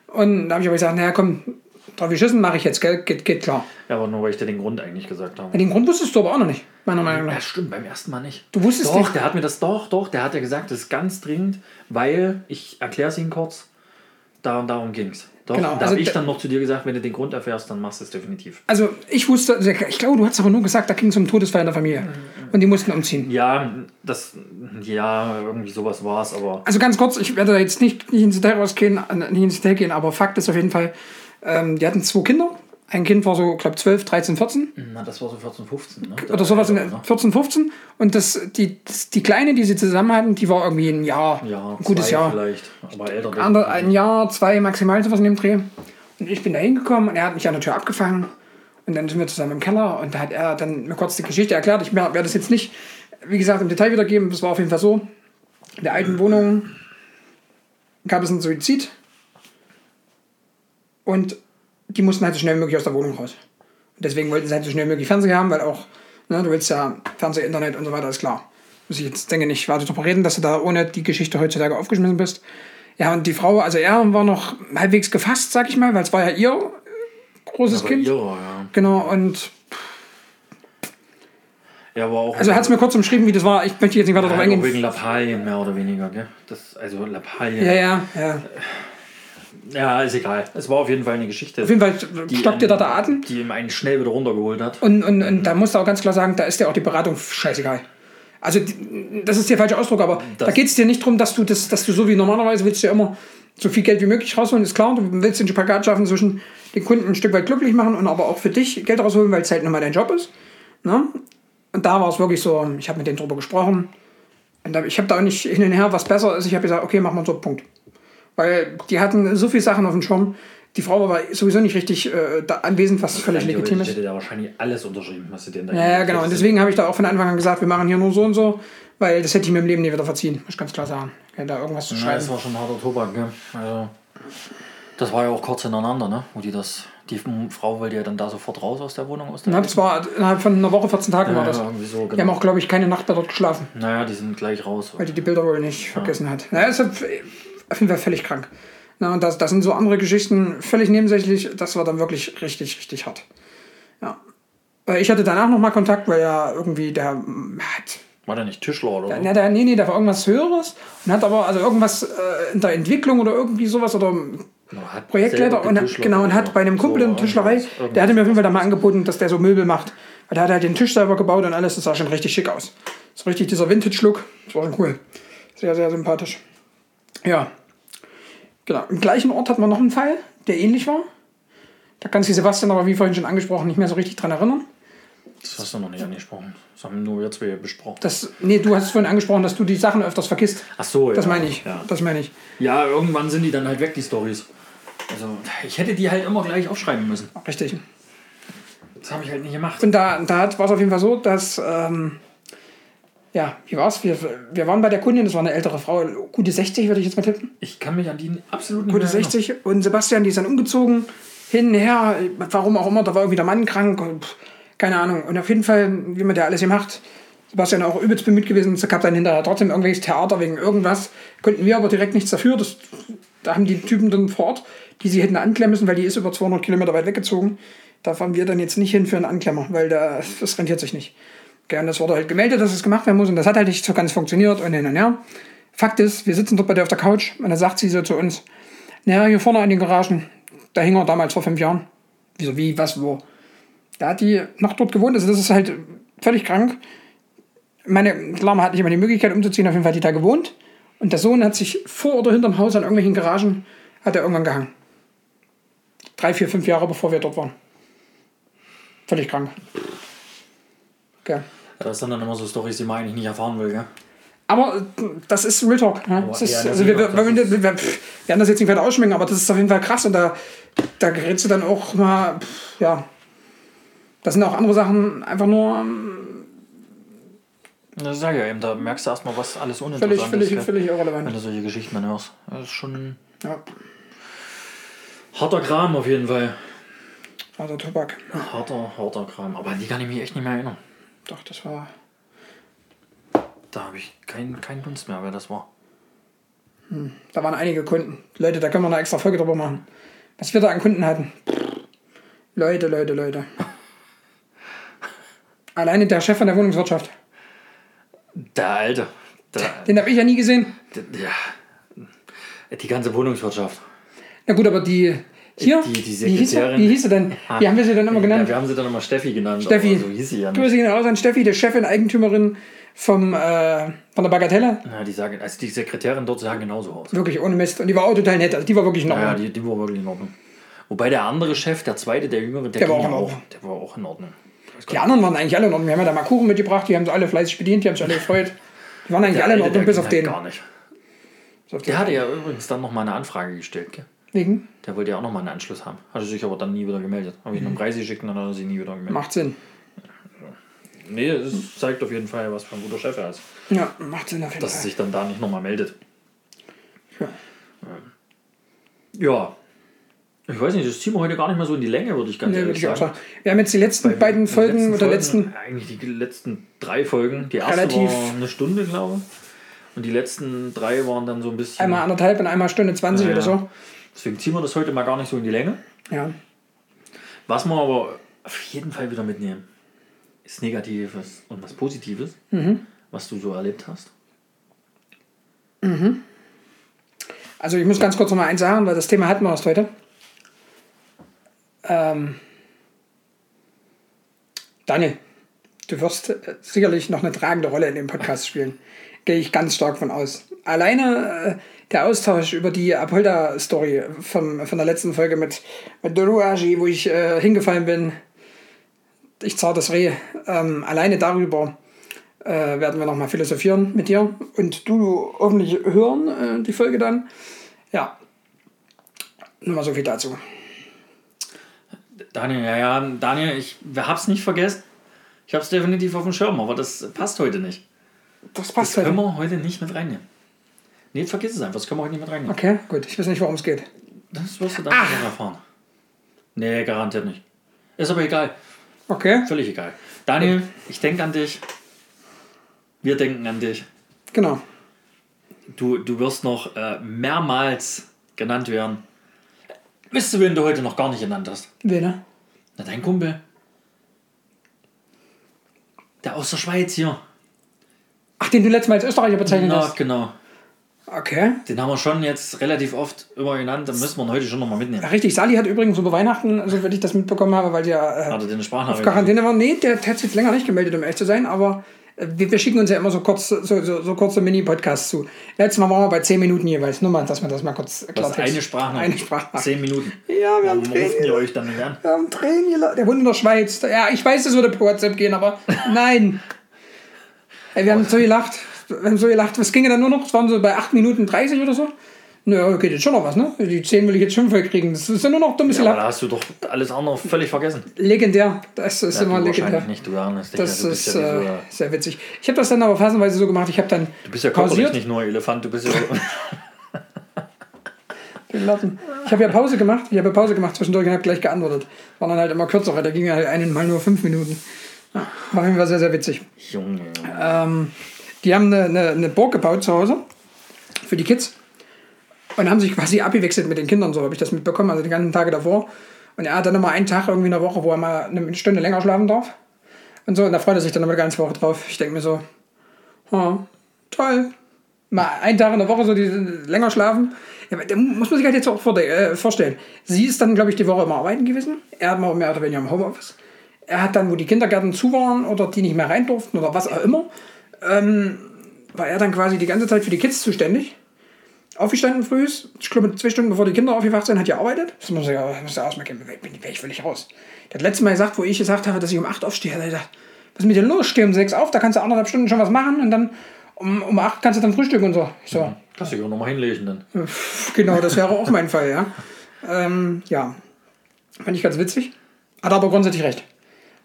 [SPEAKER 1] Und da habe ich aber gesagt, naja, komm, drauf geschissen, mache ich jetzt, gell? Geht, geht klar.
[SPEAKER 2] Ja, aber nur weil ich dir den Grund eigentlich gesagt habe.
[SPEAKER 1] Den Grund wusstest du aber auch noch nicht, meiner Meinung
[SPEAKER 2] Ja,
[SPEAKER 1] nach.
[SPEAKER 2] stimmt, beim ersten Mal nicht.
[SPEAKER 1] Du wusstest
[SPEAKER 2] Doch,
[SPEAKER 1] nicht.
[SPEAKER 2] der hat mir das doch, doch, der hat ja gesagt, das ist ganz dringend, weil, ich erkläre es Ihnen kurz, da, darum ging es. Doch,
[SPEAKER 1] Genau,
[SPEAKER 2] da
[SPEAKER 1] also
[SPEAKER 2] habe ich dann noch zu dir gesagt, wenn du den Grund erfährst, dann machst du es definitiv.
[SPEAKER 1] Also ich wusste, also ich glaube, du hast aber nur gesagt, da ging es um Todesfall in der Familie. Und die mussten umziehen.
[SPEAKER 2] Ja, das, ja, irgendwie sowas war es, aber
[SPEAKER 1] Also ganz kurz, ich werde da jetzt nicht, nicht ins Detail rausgehen, nicht ins Detail gehen, aber Fakt ist auf jeden Fall, ähm, die hatten zwei Kinder. Ein Kind war so, glaube 12, 13, 14
[SPEAKER 2] na, das war so 14, 15, ne?
[SPEAKER 1] oder sowas in
[SPEAKER 2] Ja,
[SPEAKER 1] der 14, 15. Und das, die, das, die Kleine, die sie zusammen hatten, die war irgendwie ein Jahr,
[SPEAKER 2] Ja,
[SPEAKER 1] ein gutes Jahr.
[SPEAKER 2] vielleicht, aber älter.
[SPEAKER 1] Ander, ein Jahr, zwei maximal sowas in dem Dreh. Und ich bin da hingekommen und er hat mich an der Tür abgefangen. Und dann sind wir zusammen im Keller und da hat er dann mir kurz die Geschichte erklärt. Ich werde das jetzt nicht, wie gesagt, im Detail wiedergeben. Das war auf jeden Fall so. In der alten Wohnung gab es einen Suizid. Und die mussten halt so schnell wie möglich aus der Wohnung raus. Und deswegen wollten sie halt so schnell wie möglich Fernseher haben, weil auch, ne, du willst ja Fernseher, Internet und so weiter, ist klar. Muss ich jetzt denke nicht weiter darüber reden, dass du da ohne die Geschichte heutzutage aufgeschmissen bist. Ja, und die Frau, also er war noch halbwegs gefasst, sag ich mal, weil es war ja ihr großes Kind.
[SPEAKER 2] ihrer, ja.
[SPEAKER 1] Genau, und
[SPEAKER 2] Ja,
[SPEAKER 1] also er hat es mir kurz umschrieben, wie das war. Ich möchte jetzt nicht weiter
[SPEAKER 2] ja,
[SPEAKER 1] darauf
[SPEAKER 2] auch
[SPEAKER 1] eingehen.
[SPEAKER 2] wegen Lappalien mehr oder weniger, gell? Das, also Lappalien.
[SPEAKER 1] Ja, ja, ja.
[SPEAKER 2] Ja, ist egal. Es war auf jeden Fall eine Geschichte.
[SPEAKER 1] Auf jeden Fall stockt dir da der Atem.
[SPEAKER 2] Die ihm einen schnell wieder runtergeholt hat.
[SPEAKER 1] Und, und, und da musst du auch ganz klar sagen, da ist dir auch die Beratung scheißegal. Also, das ist der falsche Ausdruck, aber
[SPEAKER 2] Das-
[SPEAKER 1] da geht es dir nicht darum, dass du, das, dass du so wie normalerweise willst du ja immer so viel Geld wie möglich rausholen, ist klar. Du willst den Spagat schaffen zwischen den Kunden ein Stück weit glücklich machen und aber auch für dich Geld rausholen, weil es halt nochmal dein Job ist. Ne? Und da war es wirklich so, ich habe mit denen drüber gesprochen. Und ich habe da auch nicht hin und her, was besser ist. Ich habe gesagt, okay, machen wir so, Punkt. Weil die hatten so viele Sachen auf dem Schirm. Die Frau war sowieso nicht richtig äh, da anwesend, was völlig legitim ist.
[SPEAKER 2] hätte der wahrscheinlich alles unterschrieben, was du dir da
[SPEAKER 1] Ja, ja, genau. Und deswegen habe ich da auch von Anfang an gesagt, wir machen hier nur so und so, weil das hätte ich mir im Leben nie wieder verziehen. Muss ich ganz klar sagen. Ja, da irgendwas zu
[SPEAKER 2] Ja,
[SPEAKER 1] schreiben.
[SPEAKER 2] das war schon harter Tobak, gell? Also, das war ja auch kurz hintereinander, ne? Wo die das. Die Frau wollte ja dann da sofort raus aus der Wohnung, aus der
[SPEAKER 1] Na, das war innerhalb von einer Woche, 14 Tagen war
[SPEAKER 2] ja,
[SPEAKER 1] das.
[SPEAKER 2] irgendwie so,
[SPEAKER 1] Die haben
[SPEAKER 2] genau.
[SPEAKER 1] auch, glaube ich, keine Nacht mehr dort geschlafen,
[SPEAKER 2] Naja, die sind gleich raus.
[SPEAKER 1] weil die die Bilder wohl nicht vergessen hat. Naja, ist halt auf jeden Fall völlig krank. Na, und das, das sind so andere Geschichten, völlig nebensächlich. Das war dann wirklich richtig, richtig hart. Ja. Weil Ich hatte danach nochmal Kontakt, weil ja irgendwie der mm, hat
[SPEAKER 2] War der nicht Tischler oder?
[SPEAKER 1] Ja, der, nee, nee, da war irgendwas Höheres und hat aber also irgendwas äh, in der Entwicklung oder irgendwie sowas oder
[SPEAKER 2] Oder hat
[SPEAKER 1] Projektleiter und hat, genau und hat bei einem Kumpel in
[SPEAKER 2] So,
[SPEAKER 1] der Tischlerei,
[SPEAKER 2] irgendwas.
[SPEAKER 1] der hatte mir auf jeden Fall da mal angeboten, dass der so Möbel macht. Weil der hat halt den Tisch selber gebaut und alles, das sah schon richtig schick aus. So richtig dieser Vintage-Look, das war schon cool. Sehr, sehr sympathisch. Ja. Genau. Im gleichen Ort hatten wir noch einen Fall, der ähnlich war. Da kann sich Sebastian aber, wie vorhin schon angesprochen, nicht mehr so richtig dran erinnern.
[SPEAKER 2] Das hast du noch nicht angesprochen. Das haben nur wir zwei besprochen.
[SPEAKER 1] Das, nee, du hast es vorhin angesprochen, dass du die Sachen öfters vergisst.
[SPEAKER 2] Ach so, ja.
[SPEAKER 1] Das meine ich.
[SPEAKER 2] Ja.
[SPEAKER 1] Das meine ich.
[SPEAKER 2] ja, irgendwann sind die dann halt weg, die Stories. Also, ich hätte die halt immer gleich aufschreiben müssen.
[SPEAKER 1] Richtig.
[SPEAKER 2] Das habe ich halt nicht gemacht.
[SPEAKER 1] Und da, da war es auf jeden Fall so, dass, ähm, ja, wie war's? Wir, wir waren bei der Kundin, das war eine ältere Frau, gute 60 würde ich jetzt mal tippen.
[SPEAKER 2] Ich kann mich an die absolut nicht
[SPEAKER 1] Gute
[SPEAKER 2] mehr erinnern.
[SPEAKER 1] 60. Und Sebastian, die ist dann umgezogen, hin, her, warum auch immer, da war irgendwie der Mann krank, keine Ahnung. Und auf jeden Fall, wie man da alles gemacht, Sebastian auch übelst bemüht gewesen, es gab dann hinterher trotzdem irgendwelches Theater wegen irgendwas, konnten wir aber direkt nichts dafür, das, da haben die Typen dann vor Ort, die sie hätten anklemmen müssen, weil die ist über 200 Kilometer weit weggezogen. Da fahren wir dann jetzt nicht hin für einen Anklemmer, weil da, das rentiert sich nicht. Und das wurde halt gemeldet, dass es gemacht werden muss und das hat halt nicht so ganz funktioniert und hin und her. Fakt ist, wir sitzen dort bei der auf der Couch und dann sagt sie so zu uns, naja, hier vorne an den Garagen, da hing er damals vor fünf Jahren. Wieso, wie, was, wo? Da hat die noch dort gewohnt, also das ist halt völlig krank. Meine Lama hat nicht immer die Möglichkeit umzuziehen, auf jeden Fall hat die da gewohnt. Und der Sohn hat sich vor oder hinterm Haus an irgendwelchen Garagen, hat er irgendwann gehangen. Drei, vier, fünf Jahre bevor wir dort waren. Völlig krank. Okay.
[SPEAKER 2] Das sind dann immer so Stories, die man eigentlich nicht erfahren will, gell?
[SPEAKER 1] Aber äh, das ist Real Talk. Ne? Ist, also wir, wir, wir, wir, werden das jetzt nicht weiter ausschmecken, aber das ist auf jeden Fall krass und da, da gerätst du dann auch mal, pff, ja. Das sind auch andere Sachen einfach nur ähm,
[SPEAKER 2] Das sag ich ja eben, da merkst du erstmal, was alles
[SPEAKER 1] völlig,
[SPEAKER 2] uninteressant
[SPEAKER 1] völlig,
[SPEAKER 2] ist.
[SPEAKER 1] völlig
[SPEAKER 2] Wenn
[SPEAKER 1] irrelevant.
[SPEAKER 2] du solche Geschichten dann hörst. Das ist schon
[SPEAKER 1] Ja,
[SPEAKER 2] harter Kram auf jeden Fall.
[SPEAKER 1] also Tobak.
[SPEAKER 2] Harter, harter Kram. Aber an die kann ich mich echt nicht mehr erinnern.
[SPEAKER 1] Doch, das war.
[SPEAKER 2] Da habe ich keinen kein Dunst mehr, wer das war.
[SPEAKER 1] Da waren einige Kunden. Leute, da können wir eine extra Folge drüber machen. Was wir da an Kunden hatten. Leute, Leute, Leute. Alleine der Chef von der Wohnungswirtschaft.
[SPEAKER 2] Der Alte. Der,
[SPEAKER 1] Den habe ich ja nie gesehen.
[SPEAKER 2] der, ja. Die ganze Wohnungswirtschaft.
[SPEAKER 1] Na gut, aber die. Hier?
[SPEAKER 2] Die- die
[SPEAKER 1] wie, hieß sie,
[SPEAKER 2] Sekretärin.
[SPEAKER 1] wie hieß sie denn? Wie haben wir sie denn immer
[SPEAKER 2] Ja,
[SPEAKER 1] genannt?
[SPEAKER 2] wir haben sie dann immer Steffi genannt.
[SPEAKER 1] Steffi.
[SPEAKER 2] So hieß sie ja nicht.
[SPEAKER 1] Grüße gehen raus an Steffi, die Chefin, Eigentümerin vom, äh, von der Bagatelle.
[SPEAKER 2] Ja, die sagen, also die Sekretärin dort sahen genauso aus.
[SPEAKER 1] Wirklich ohne Mist. Und die war auch total nett. Also die war wirklich noch.
[SPEAKER 2] Ja, ja, die, die war wirklich in Ordnung. Wobei der andere Chef, der zweite, der jüngere, der,
[SPEAKER 1] Der war auch in
[SPEAKER 2] ja
[SPEAKER 1] Ordnung.
[SPEAKER 2] Der war auch in Ordnung. Gar
[SPEAKER 1] Die anderen waren eigentlich alle in Ordnung. Wir haben ja da mal Kuchen mitgebracht, die haben sie alle fleißig bedient, die haben sich alle gefreut. Die waren eigentlich
[SPEAKER 2] Der
[SPEAKER 1] alle in Ordnung,
[SPEAKER 2] der
[SPEAKER 1] bis auf
[SPEAKER 2] halt
[SPEAKER 1] den.
[SPEAKER 2] Gar nicht.
[SPEAKER 1] Bis auf den.
[SPEAKER 2] Der hatte ja übrigens dann nochmal eine Anfrage gestellt. Gell?
[SPEAKER 1] Wegen?
[SPEAKER 2] Der wollte ja auch nochmal einen Anschluss haben. Hatte sich aber dann nie wieder gemeldet. Habe ich ihm einen Preis geschickt und dann hat er sich nie wieder gemeldet.
[SPEAKER 1] Macht Sinn.
[SPEAKER 2] Nee, es zeigt auf jeden Fall, was für ein guter Chef er ist.
[SPEAKER 1] Ja, macht Sinn auf jeden
[SPEAKER 2] Dass er
[SPEAKER 1] Fall.
[SPEAKER 2] sich dann da nicht nochmal meldet.
[SPEAKER 1] Ja.
[SPEAKER 2] Ja. Ich weiß nicht, das ziehen wir heute gar nicht mehr so in die Länge, würde ich ganz
[SPEAKER 1] Nee,
[SPEAKER 2] ehrlich sagen.
[SPEAKER 1] sagen. Wir haben jetzt die letzten beiden
[SPEAKER 2] Die
[SPEAKER 1] Folgen
[SPEAKER 2] letzten
[SPEAKER 1] oder
[SPEAKER 2] Folgen,
[SPEAKER 1] letzten.
[SPEAKER 2] Eigentlich die letzten drei Folgen. Die erste
[SPEAKER 1] Relativ-
[SPEAKER 2] war eine Stunde, glaube ich. Und die letzten drei waren dann so ein bisschen.
[SPEAKER 1] Einmal anderthalb und einmal Stunde 20
[SPEAKER 2] Ja,
[SPEAKER 1] oder so.
[SPEAKER 2] Deswegen ziehen wir das heute mal gar nicht so in die Länge.
[SPEAKER 1] Ja.
[SPEAKER 2] Was wir aber auf jeden Fall wieder mitnehmen, ist Negatives und was Positives,
[SPEAKER 1] Mhm.
[SPEAKER 2] was du so erlebt hast.
[SPEAKER 1] Also ich muss ganz kurz noch mal eins sagen, weil das Thema hatten wir erst heute. Ähm, Daniel, du wirst äh, sicherlich noch eine tragende Rolle in dem Podcast spielen. Gehe ich ganz stark von aus. Alleine äh, der Austausch über die Apolda-Story von der letzten Folge mit, mit Doruaji, wo ich äh, hingefallen bin, ich zar das Reh, ähm, alleine darüber äh, werden wir noch mal philosophieren mit dir und du hoffentlich hören äh, die Folge dann. Ja, nur mal so viel dazu.
[SPEAKER 2] Daniel, ja, ja, Daniel, ich hab's nicht vergessen. Ich hab's definitiv auf dem Schirm, aber das passt heute nicht.
[SPEAKER 1] Das
[SPEAKER 2] Das
[SPEAKER 1] passt
[SPEAKER 2] können
[SPEAKER 1] heute.
[SPEAKER 2] wir heute nicht mit reinnehmen. Nee, vergiss es einfach, das können wir heute nicht mit reinnehmen.
[SPEAKER 1] Okay, gut. Ich weiß nicht, worum es geht.
[SPEAKER 2] Das wirst du dann noch erfahren. Nee, garantiert nicht. Ist aber egal.
[SPEAKER 1] Okay,
[SPEAKER 2] Völlig egal. Daniel, ich denke an dich. Wir denken an dich.
[SPEAKER 1] genau.
[SPEAKER 2] Du, du wirst noch äh, mehrmals genannt werden. Wisst du, wen du heute noch gar nicht genannt hast?
[SPEAKER 1] Wen, ne?
[SPEAKER 2] Na, dein Kumpel. Der aus der Schweiz hier.
[SPEAKER 1] Ach, den du letztes Mal als Österreicher bezeichnet
[SPEAKER 2] Na,
[SPEAKER 1] hast.
[SPEAKER 2] genau.
[SPEAKER 1] Okay.
[SPEAKER 2] Den haben wir schon jetzt relativ oft immer genannt. Den müssen wir ihn heute schon nochmal mitnehmen.
[SPEAKER 1] Ja, richtig. Sali hat übrigens über Weihnachten, so wie ich das mitbekommen habe, weil ja äh,
[SPEAKER 2] Hat er den
[SPEAKER 1] auf? Quarantäne war. Nee, der, der hat sich jetzt länger nicht gemeldet, um ehrlich zu sein, aber äh, wir, wir schicken uns ja immer so kurz, so, so, so kurze Mini-Podcasts zu. Letztes Mal waren wir bei 10 Minuten jeweils. Nur mal, dass man das mal kurz
[SPEAKER 2] ist eine Sprachnachricht.
[SPEAKER 1] Eine Sprachnachricht.
[SPEAKER 2] Zehn Minuten.
[SPEAKER 1] Ja, wir haben
[SPEAKER 2] Warum
[SPEAKER 1] Tränen.
[SPEAKER 2] ihr euch dann an?
[SPEAKER 1] Wir haben Tränen gelacht. Der Hund in der Schweiz. Ja, ich weiß, es würde per WhatsApp gehen, aber nein. Ey, wir haben so gelacht. Wir haben so gelacht. Was ginge dann nur noch? Es waren so bei 8 Minuten 30 oder so. Naja, geht jetzt schon noch was, ne? Die 10 will ich jetzt schon voll kriegen. Das ist ja nur noch dummes
[SPEAKER 2] Ja, aber da
[SPEAKER 1] Gelacht.
[SPEAKER 2] hast du doch alles andere völlig vergessen.
[SPEAKER 1] Legendär. Das ist
[SPEAKER 2] Ja,
[SPEAKER 1] immer legendär.
[SPEAKER 2] wahrscheinlich nicht, du Ernest.
[SPEAKER 1] Das ist
[SPEAKER 2] ja,
[SPEAKER 1] äh,
[SPEAKER 2] so,
[SPEAKER 1] sehr witzig. Ich habe das dann aber phasenweise so gemacht. Ich habe dann
[SPEAKER 2] du bist ja körperlich nicht nur Elefant, du bist ja.
[SPEAKER 1] Ich habe ja Pause gemacht. Ich habe ja Pause gemacht zwischendurch und habe gleich geantwortet. War dann halt immer kürzer, da ging halt einen Mal nur 5 Minuten. Ja, war auf jeden Fall sehr, sehr witzig.
[SPEAKER 2] Junge.
[SPEAKER 1] Ähm, die haben eine, eine, eine Burg gebaut zu Hause für die Kids und haben sich quasi abgewechselt mit den Kindern, so habe ich das mitbekommen, also die ganzen Tage davor. Und er hat dann immer einen Tag irgendwie in der Woche, wo er mal eine Stunde länger schlafen darf. Und so, und da freut er sich dann immer die ganze Woche drauf. Ich denke mir so, oh, toll. Mal einen Tag in der Woche so die länger schlafen. Ja, aber da muss man sich halt jetzt auch äh, vorstellen. Sie ist dann, glaube ich, die Woche immer arbeiten gewesen. Er war mehr oder weniger im Homeoffice. Er hat dann, wo die Kindergärten zu waren oder die nicht mehr rein durften oder was auch immer, ähm, war er dann quasi die ganze Zeit für die Kids zuständig. Aufgestanden früh, ich glaube zwei Stunden bevor die Kinder aufgewacht sind, hat gearbeitet. Das muss ja, muss ja ausmerken, bin, bin ich völlig raus. Der hat letztes Mal gesagt, wo ich gesagt habe, dass ich um 8 aufstehe, hat er gesagt, was ist mit dir los? Steh um 6 auf, da kannst du anderthalb Stunden schon was machen und dann um, um 8 kannst du dann frühstücken und so. Ich so,
[SPEAKER 2] Kannst du dich auch nochmal hinlegen dann.
[SPEAKER 1] genau, das wäre auch mein Fall, ja. Ähm, ja, fand ich ganz witzig. Hat aber grundsätzlich recht.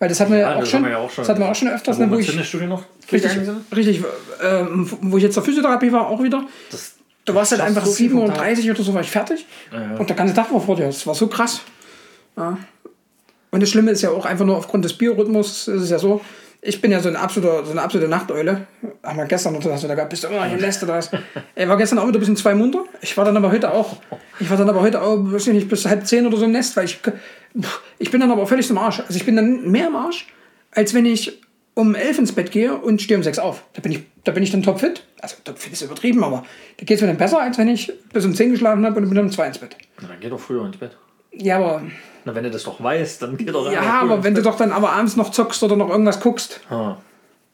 [SPEAKER 1] Weil das hatten wir ja,
[SPEAKER 2] Ja,
[SPEAKER 1] auch schon.
[SPEAKER 2] ja auch schon.
[SPEAKER 1] Das hatten wir auch schon öfters, ne, wo ich,
[SPEAKER 2] Fitnessstudio noch
[SPEAKER 1] richtig, richtig ähm, wo ich jetzt zur Physiotherapie war, auch wieder.
[SPEAKER 2] Das,
[SPEAKER 1] Du warst halt
[SPEAKER 2] schaffst
[SPEAKER 1] einfach
[SPEAKER 2] so viel vom Tag.
[SPEAKER 1] 7.30 Uhr oder so, war ich fertig.
[SPEAKER 2] Ja.
[SPEAKER 1] Und der ganze Tag war vor dir. Das war so krass. Und das Schlimme ist ja auch einfach nur aufgrund des Biorhythmus, ist es ja so, ich bin ja so, ein absoluter, so eine absolute Nachteule. Haben wir gestern oder so, da gab- bist du immer hier lässt. Ich war gestern auch wieder ein bisschen zwei munter. Ich war dann aber heute auch. Ich war dann aber heute auch, weiß ich nicht, bis halb zehn oder so im Nest, weil ich, ich bin dann aber völlig zum Arsch. Also ich bin dann mehr im Arsch, als wenn ich um elf ins Bett gehe und stehe um sechs auf. Da bin ich, da bin ich dann topfit. Also topfit ist übertrieben, aber da geht es mir dann besser, als wenn ich bis um zehn geschlafen habe und bin um zwei ins Bett.
[SPEAKER 2] Na, dann geh doch früher ins Bett.
[SPEAKER 1] Ja, aber,
[SPEAKER 2] Na, wenn du das doch weißt, dann geh doch
[SPEAKER 1] ja, aber wenn du doch dann aber abends noch zockst oder noch irgendwas guckst.
[SPEAKER 2] Ah.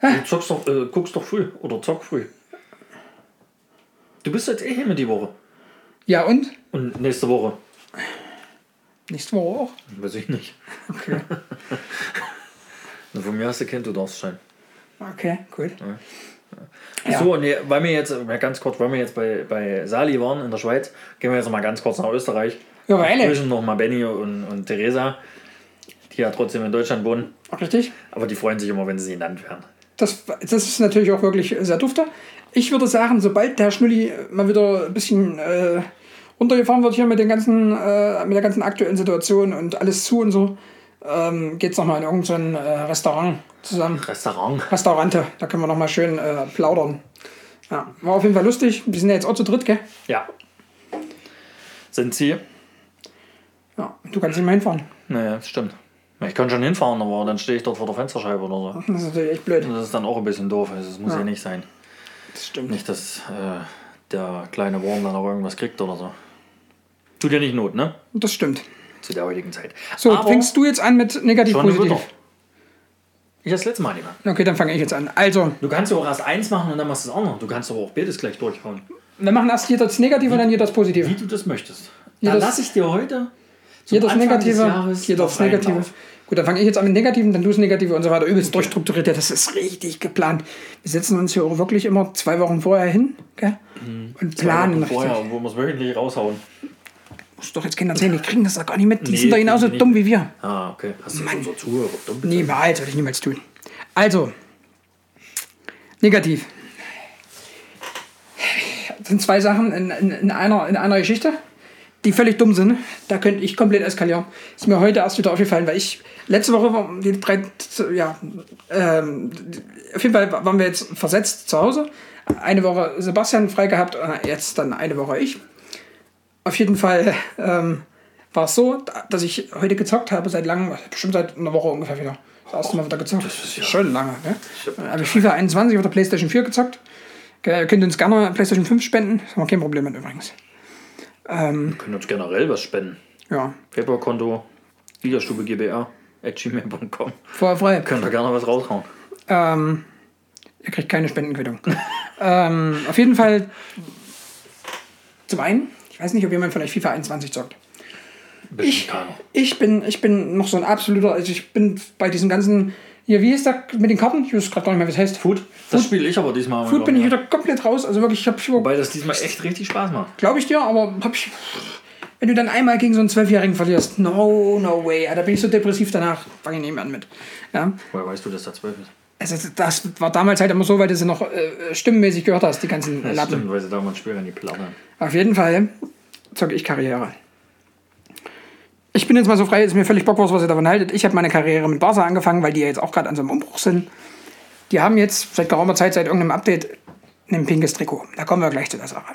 [SPEAKER 2] Du zockst doch, äh, guckst doch früh oder zock früh. Du bist jetzt eh hier mit die Woche.
[SPEAKER 1] Ja, und?
[SPEAKER 2] Und nächste Woche.
[SPEAKER 1] Nächste Woche auch.
[SPEAKER 2] Weiß ich nicht.
[SPEAKER 1] Okay.
[SPEAKER 2] Von mir hast du kennt, du darfst sein.
[SPEAKER 1] Okay, gut. Ja.
[SPEAKER 2] So, nee, weil wir jetzt, ganz kurz, weil wir jetzt bei, bei Sali waren in der Schweiz, gehen wir jetzt noch mal ganz kurz nach Österreich.
[SPEAKER 1] Ja, weil
[SPEAKER 2] Grüßen noch mal Benny und, und Theresa, die ja trotzdem in Deutschland wohnen.
[SPEAKER 1] Richtig.
[SPEAKER 2] Aber die freuen sich immer, wenn sie genannt werden.
[SPEAKER 1] Das, das ist natürlich auch wirklich sehr dufte. Ich würde sagen, sobald der Schnulli mal wieder ein bisschen äh, runtergefahren wird hier mit, den ganzen, äh, mit der ganzen aktuellen Situation und alles zu und so, ähm, geht es nochmal in irgendein äh, Restaurant zusammen.
[SPEAKER 2] Restaurant.
[SPEAKER 1] Restaurante, da können wir nochmal schön äh, plaudern. Ja, war auf jeden Fall lustig. Wir sind ja jetzt auch zu dritt, gell?
[SPEAKER 2] Ja. Sind sie?
[SPEAKER 1] Ja, du kannst nicht mehr hinfahren.
[SPEAKER 2] Naja, das stimmt. Ich kann schon hinfahren, aber dann stehe ich dort vor der Fensterscheibe oder so.
[SPEAKER 1] Das ist natürlich echt blöd.
[SPEAKER 2] Und Das ist dann auch ein bisschen doof. Also, das muss ja,
[SPEAKER 1] Ja.
[SPEAKER 2] nicht sein.
[SPEAKER 1] Das stimmt.
[SPEAKER 2] Nicht, dass äh, der kleine Wurm dann auch irgendwas kriegt oder so. Tut ja nicht Not, ne?
[SPEAKER 1] Das stimmt.
[SPEAKER 2] Zu der heutigen Zeit.
[SPEAKER 1] So,
[SPEAKER 2] Aber
[SPEAKER 1] fängst du jetzt an mit negativ
[SPEAKER 2] schon eine
[SPEAKER 1] positiv?
[SPEAKER 2] Witter. Ich das letzte Mal nicht mehr.
[SPEAKER 1] Okay, dann fange ich jetzt an. Also,
[SPEAKER 2] Du kannst ja auch erst eins machen und dann machst du das andere. Du kannst aber auch beides gleich durchhauen.
[SPEAKER 1] wir machen erst hier das Negative und dann hier das Positive.
[SPEAKER 2] Wie du das möchtest.
[SPEAKER 1] Ja,
[SPEAKER 2] da
[SPEAKER 1] das-
[SPEAKER 2] lasse ich dir heute
[SPEAKER 1] Hier das
[SPEAKER 2] Anfang des
[SPEAKER 1] Negative,
[SPEAKER 2] Jahres
[SPEAKER 1] hier das Negative. Gut, dann fange ich jetzt an mit Negativen, dann du das Negative und so weiter. Übelst durchstrukturiert. Ja, das ist richtig geplant. Wir setzen uns hier auch wirklich immer zwei Wochen vorher hin gell? und planen
[SPEAKER 2] Wochen
[SPEAKER 1] richtig.
[SPEAKER 2] vorher, wo wir es wöchentlich raushauen.
[SPEAKER 1] Muss doch jetzt Kinder sehen, die kriegen das doch gar nicht mit. Die
[SPEAKER 2] Nee,
[SPEAKER 1] sind doch genauso
[SPEAKER 2] nicht.
[SPEAKER 1] dumm wie wir.
[SPEAKER 2] Ah, okay. Hast du unsere Zuhörer dumm?
[SPEAKER 1] Niemals, würde ich niemals tun. Also, negativ. Das sind zwei Sachen in, in, in, einer, in einer Geschichte, die völlig dumm sind. Da könnte ich komplett eskalieren. Ist mir heute erst wieder aufgefallen, weil ich letzte Woche war die drei, ja, ähm, auf jeden Fall waren wir jetzt versetzt zu Hause. Eine Woche Sebastian frei gehabt, äh, jetzt dann eine Woche ich. Auf jeden Fall ähm, war es so, dass ich heute gezockt habe seit langem, bestimmt seit einer Woche ungefähr wieder. Das erste Mal wieder gezockt. Das
[SPEAKER 2] ist ja-
[SPEAKER 1] schon lange. Ne? Habe ich FIFA 21 auf der PlayStation 4 gezockt. Ihr könnt uns gerne PlayStation 5 spenden. Das haben wir kein Problem mit übrigens.
[SPEAKER 2] Wir können uns generell was spenden.
[SPEAKER 1] Ja,
[SPEAKER 2] PayPal-Konto, Liederstube GBR, at gmail.com.
[SPEAKER 1] vorher frei.
[SPEAKER 2] Könnt ihr gerne was raushauen.
[SPEAKER 1] Ähm, ihr kriegt keine Spendenquittung. ähm, auf jeden Fall zum einen, ich weiß nicht, ob jemand von euch FIFA 21 zockt. Ich, ich, bin, ich bin noch so ein absoluter, also ich bin bei diesen ganzen, hier, wie ist das mit den Karten? Ich weiß gerade gar nicht mehr, wie es heißt.
[SPEAKER 2] Food? Das spiele ich aber diesmal.
[SPEAKER 1] Food bin ich
[SPEAKER 2] ja.
[SPEAKER 1] wieder komplett raus. Also wirklich, ich habe
[SPEAKER 2] Wobei das diesmal echt richtig Spaß macht.
[SPEAKER 1] glaube ich dir, aber hab ich, wenn du dann einmal gegen so einen Zwölfjährigen verlierst, no, no way. Da bin ich so depressiv danach, fange ich nicht mehr an mit. Ja.
[SPEAKER 2] Woher weißt du, dass da zwölf ist?
[SPEAKER 1] Also das war damals halt immer so, weil du sie noch äh, stimmenmäßig gehört hast, die ganzen
[SPEAKER 2] Das
[SPEAKER 1] Lappen.
[SPEAKER 2] stimmt, weil sie damals in die Platte.
[SPEAKER 1] Auf jeden Fall zocke ich Karriere. Ich bin jetzt mal so frei, ist mir völlig bockwurst, was ihr davon haltet. Ich habe meine Karriere mit Barca angefangen, weil die ja jetzt auch gerade an so einem Umbruch sind. Die haben jetzt seit geraumer Zeit, seit irgendeinem Update, ein pinkes Trikot. Da kommen wir gleich zu der Sache.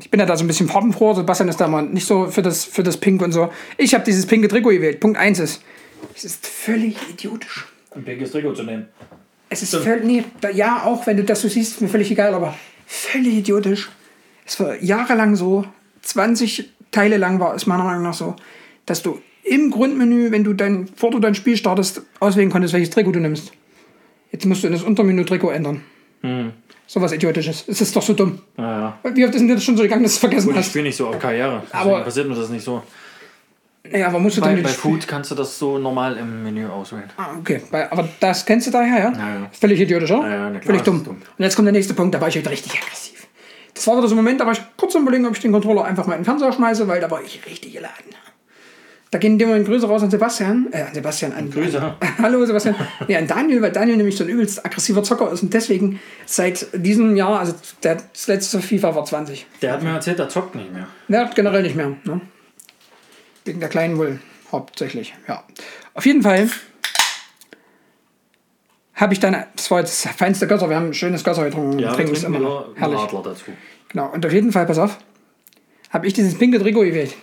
[SPEAKER 1] Ich bin ja da so ein bisschen farbenfroh. Sebastian ist da mal nicht so für das, für das Pink und so. Ich habe dieses pinke Trikot gewählt. Punkt 1 ist, es ist völlig idiotisch.
[SPEAKER 2] Ein pinkes Trikot zu nehmen.
[SPEAKER 1] Es ist völlig, nee, da- ja, auch wenn du das so siehst, ist mir völlig egal, aber völlig idiotisch. Es war jahrelang so, 20 Teile lang war es meiner Meinung nach so, dass du im Grundmenü, wenn du dein, bevor du dein Spiel startest, auswählen konntest, welches Trikot du nimmst. Jetzt musst du in das Untermenü Trikot ändern. So was Idiotisches. Es ist doch so dumm.
[SPEAKER 2] Ja, ja.
[SPEAKER 1] Wie oft ist denn das schon so gegangen, dass du es vergessen
[SPEAKER 2] Gut, ich
[SPEAKER 1] hast?
[SPEAKER 2] spiele nicht so auf Karriere.
[SPEAKER 1] Aber-
[SPEAKER 2] passiert mir das nicht so.
[SPEAKER 1] Naja, aber musst du
[SPEAKER 2] Bei,
[SPEAKER 1] dann
[SPEAKER 2] bei Food kannst du das so normal im Menü auswählen.
[SPEAKER 1] Ah, okay. Aber das kennst du daher, ja?
[SPEAKER 2] Ja, ja.
[SPEAKER 1] Völlig idiotisch, oder?
[SPEAKER 2] Ja, ja, klar,
[SPEAKER 1] Völlig dumm.
[SPEAKER 2] dumm.
[SPEAKER 1] Und jetzt kommt der nächste Punkt, da war ich heute richtig aggressiv. Das war wieder so ein Moment, da war ich kurz am überlegen, ob ich den Controller einfach mal in den Fernseher schmeiße, weil da war ich richtig geladen. Da gehen dem Moment Grüße raus an Sebastian. Äh, an Sebastian, an.
[SPEAKER 2] Grüße.
[SPEAKER 1] Hallo Sebastian. Nee, an Daniel, weil Daniel nämlich so ein übelst aggressiver Zocker ist und deswegen seit diesem Jahr, also der, das letzte FIFA war 20.
[SPEAKER 2] Der hat mir erzählt, der zockt nicht mehr.
[SPEAKER 1] Ja, generell nicht mehr. Ne? Wegen der Kleinen wohl hauptsächlich. Ja. Auf jeden Fall habe ich dann, das war jetzt das feinste Gösser, wir haben ein schönes Gösser getrunken.
[SPEAKER 2] Ja, wir
[SPEAKER 1] trinken
[SPEAKER 2] trinken
[SPEAKER 1] immer noch. Herrlich.
[SPEAKER 2] Radler dazu.
[SPEAKER 1] Genau. Und auf jeden Fall, pass auf, habe ich dieses pinke Trikot gewählt.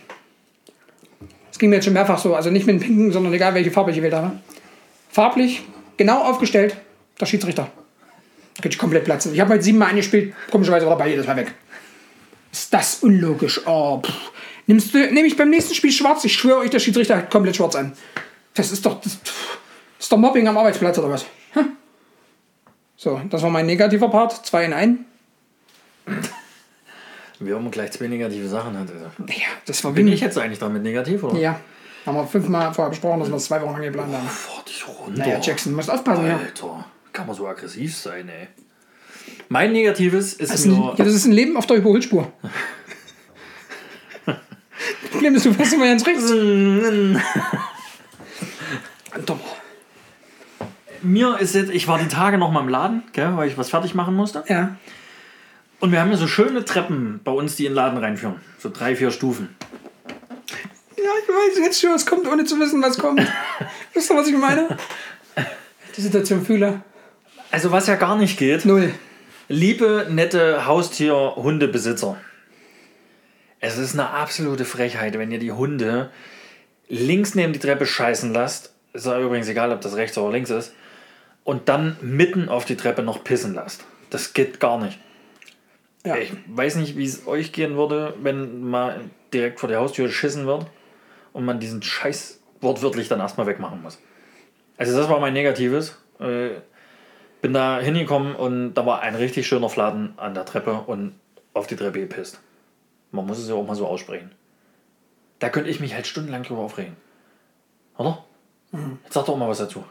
[SPEAKER 1] Es ging mir jetzt schon mehrfach so, also nicht mit dem pinken, sondern egal welche Farbe ich gewählt habe. Farblich, genau aufgestellt, der Schiedsrichter. Da könnte ich komplett platzen. Ich habe heute siebenmal angespielt, komischerweise war dabei, jedes Mal weg. Ist das unlogisch? Oh, pff. Nimmst du, nehme ich beim nächsten Spiel schwarz? Ich schwöre euch, der Schiedsrichter hat komplett schwarz an. Das ist doch, das, pff, das ist doch Mobbing am Arbeitsplatz oder was? So, das war mein negativer Part. Zwei in ein.
[SPEAKER 2] Wir haben gleich zwei negative Sachen. Also.
[SPEAKER 1] Ja, das war
[SPEAKER 2] Bin
[SPEAKER 1] wie
[SPEAKER 2] ich jetzt eigentlich damit negativ, oder?
[SPEAKER 1] Ja. Haben wir fünfmal vorher besprochen, dass wir zwei Wochen lang geplant haben.
[SPEAKER 2] Fahr dich runter.
[SPEAKER 1] Naja, Jackson, musst aufpassen, ja.
[SPEAKER 2] Alter, kann man so aggressiv sein, ey. Mein Negatives ist
[SPEAKER 1] ein,
[SPEAKER 2] mir...
[SPEAKER 1] ja, das ist ein Leben auf der Überholspur. Problem ist, du fährst immer ganz rechts. Dumm.
[SPEAKER 2] Mir ist jetzt... Ich war die Tage noch mal im Laden, gell, weil ich was fertig machen musste.
[SPEAKER 1] Ja.
[SPEAKER 2] Und wir haben ja so schöne Treppen bei uns, die in den Laden reinführen. So drei, vier Stufen.
[SPEAKER 1] Ja, ich weiß jetzt schon, was kommt, ohne zu wissen, was kommt. Wisst ihr, was ich meine? Die Situation fühle.
[SPEAKER 2] Also was ja gar nicht geht.
[SPEAKER 1] Null.
[SPEAKER 2] Liebe, nette Haustier-Hundebesitzer. Es ist eine absolute Frechheit, wenn ihr die Hunde links neben die Treppe scheißen lasst. Ist ja übrigens egal, ob das rechts oder links ist. Und dann mitten auf die Treppe noch pissen lasst. Das geht gar nicht.
[SPEAKER 1] Ja.
[SPEAKER 2] Ich weiß nicht, wie es euch gehen würde, wenn mal direkt vor der Haustür geschissen wird und man diesen Scheiß wortwörtlich dann erstmal wegmachen muss. Also das war mein Negatives. Äh, bin da hingekommen und da war ein richtig schöner Fladen an der Treppe und auf die Treppe gepisst. Man muss es ja auch mal so aussprechen. Da könnte ich mich halt stundenlang drüber aufregen. Oder? Jetzt sag doch mal was dazu.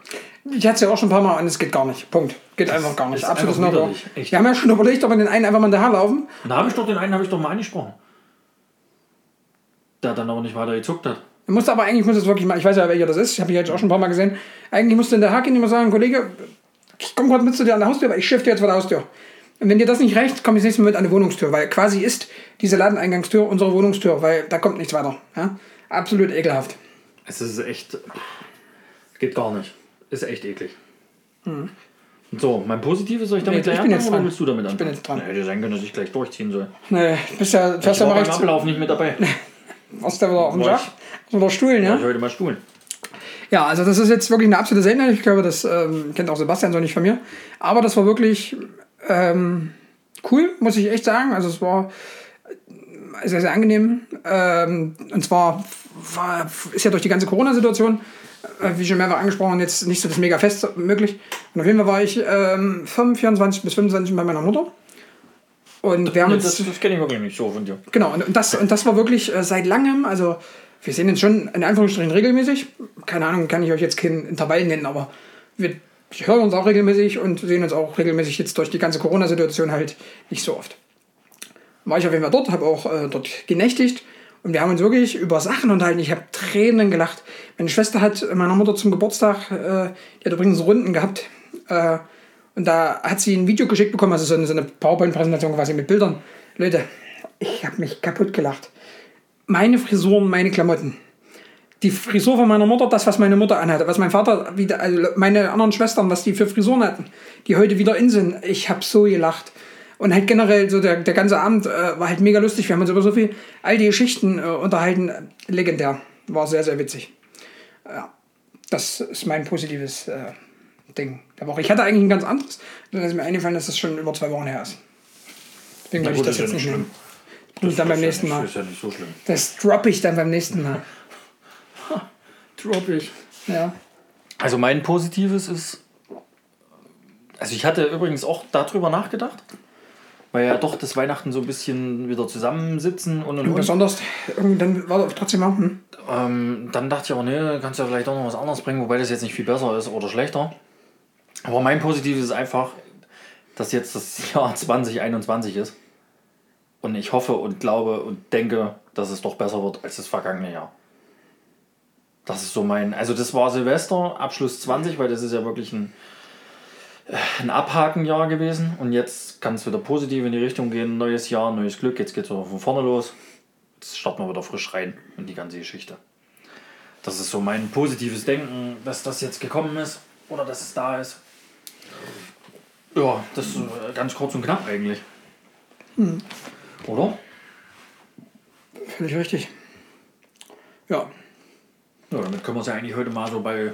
[SPEAKER 1] Ich hatte es ja auch schon ein paar Mal und es geht gar nicht. Punkt. Geht einfach gar nicht. Absolutes.
[SPEAKER 2] Echt.
[SPEAKER 1] Wir haben ja schon überlegt, ob wir den einen einfach mal hinterherlaufen.
[SPEAKER 2] Da habe ich doch den einen, habe ich doch mal angesprochen. Der dann aber nicht weiter gezuckt hat.
[SPEAKER 1] Er musste aber eigentlich, muss es wirklich mal, ich weiß ja, welcher das ist, ich habe ihn jetzt auch schon ein paar Mal gesehen. Eigentlich musste in der Haken immer sagen, Kollege, ich komme gerade mit zu dir an der Haustür, aber ich shifte jetzt vor der Haustür. Und wenn dir das nicht reicht, komm ich das nächste Mal mit an die Wohnungstür, weil quasi ist diese Ladeneingangstür unsere Wohnungstür, weil da kommt nichts weiter. Ja? Absolut ekelhaft.
[SPEAKER 2] Es ist echt. Geht gar nicht. Ist echt eklig. So, mein Positives soll ich damit
[SPEAKER 1] Nee, ich
[SPEAKER 2] gleich
[SPEAKER 1] bin
[SPEAKER 2] anfangen
[SPEAKER 1] jetzt
[SPEAKER 2] oder
[SPEAKER 1] dran.
[SPEAKER 2] willst du damit anfangen?
[SPEAKER 1] bin jetzt dran.
[SPEAKER 2] Ja, hätte sein können, dass ich gleich durchziehen soll.
[SPEAKER 1] Nee, bist ja, fährst
[SPEAKER 2] Ich
[SPEAKER 1] ja mal rechts.
[SPEAKER 2] Ablauf nicht mit dabei.
[SPEAKER 1] Warst du wieder auf dem Schach? Oder Stuhlen,
[SPEAKER 2] Ja,
[SPEAKER 1] ja?
[SPEAKER 2] ich heute mal stuhlen.
[SPEAKER 1] Ja, also das ist jetzt wirklich eine absolute Seltenheit. Ich glaube, das ähm, kennt auch Sebastian so nicht von mir. Aber das war wirklich ähm, cool, muss ich echt sagen. Also es war äh, sehr, sehr angenehm. Ähm, und zwar war, ist ja durch die ganze Corona-Situation, wie schon mehrfach angesprochen, jetzt nicht so das mega fest möglich. Und auf jeden Fall war ich ähm, vom 24 bis 25 bei meiner Mutter. Und wir haben
[SPEAKER 2] Nee, das das kenne ich wirklich nicht so von dir.
[SPEAKER 1] Genau, und und das, und das war wirklich äh, seit langem, also wir sehen uns schon in Anführungsstrichen regelmäßig. Keine Ahnung, kann ich euch jetzt kein Intervall nennen, aber wir hören uns auch regelmäßig und sehen uns auch regelmäßig jetzt durch die ganze Corona-Situation halt nicht so oft. War ich auf jeden Fall dort, habe auch äh, dort genächtigt und wir haben uns wirklich über Sachen unterhalten. Ich habe Tränen gelacht. Meine Schwester hat meiner Mutter zum Geburtstag, äh, die hat übrigens Runden gehabt, äh, und da hat sie ein Video geschickt bekommen, also so eine, so eine PowerPoint-Präsentation quasi mit Bildern. Leute, ich habe mich kaputt gelacht. Meine Frisuren, meine Klamotten. Die Frisur von meiner Mutter, das, was meine Mutter anhatte, was mein Vater, wieder, also meine anderen Schwestern, was die für Frisuren hatten, die heute wieder in sind. Ich habe so gelacht. Und halt generell, so der, der ganze Abend äh, war halt mega lustig. Wir haben uns über so viel all die Geschichten äh, unterhalten. Legendär. War sehr, sehr witzig. Ja, das ist mein positives äh, Ding der Woche. Ich hatte eigentlich ein ganz anderes. Dann ist mir eingefallen, dass das schon über zwei Wochen her ist. Deswegen will ich das
[SPEAKER 2] ist ja
[SPEAKER 1] jetzt nicht
[SPEAKER 2] nicht
[SPEAKER 1] nehmen. Und dann beim
[SPEAKER 2] ja
[SPEAKER 1] nächsten Mal.
[SPEAKER 2] Ist ja nicht so schlimm.
[SPEAKER 1] Das droppe ich dann beim nächsten Mal.
[SPEAKER 2] Drop ich.
[SPEAKER 1] Ja.
[SPEAKER 2] Also mein Positives ist. Also ich hatte übrigens auch darüber nachgedacht. Weil ja doch das Weihnachten so ein bisschen wieder zusammensitzen und und, und.
[SPEAKER 1] Besonders, irgendwie dann war trotzdem mal, hm,
[SPEAKER 2] Ähm, dann dachte ich aber, nee, kannst du ja vielleicht auch noch was anderes bringen, wobei das jetzt nicht viel besser ist oder schlechter. Aber mein Positives ist einfach, dass jetzt das Jahr 2021 ist. Und ich hoffe und glaube und denke, dass es doch besser wird als das vergangene Jahr. Das ist so mein. Also, das war Silvester, Abschluss 20, weil das ist ja wirklich ein, ein Abhakenjahr gewesen. Und jetzt kann es wieder positiv in die Richtung gehen. Neues Jahr, neues Glück. Jetzt geht es wieder von vorne los. Jetzt starten wir wieder frisch rein in die ganze Geschichte. Das ist so mein positives Denken, dass das jetzt gekommen ist oder dass es da ist. Ja, das ist äh, ganz kurz und knapp eigentlich. Oder?
[SPEAKER 1] völlig richtig. Ja,
[SPEAKER 2] Ja, damit können wir es ja eigentlich heute mal so bei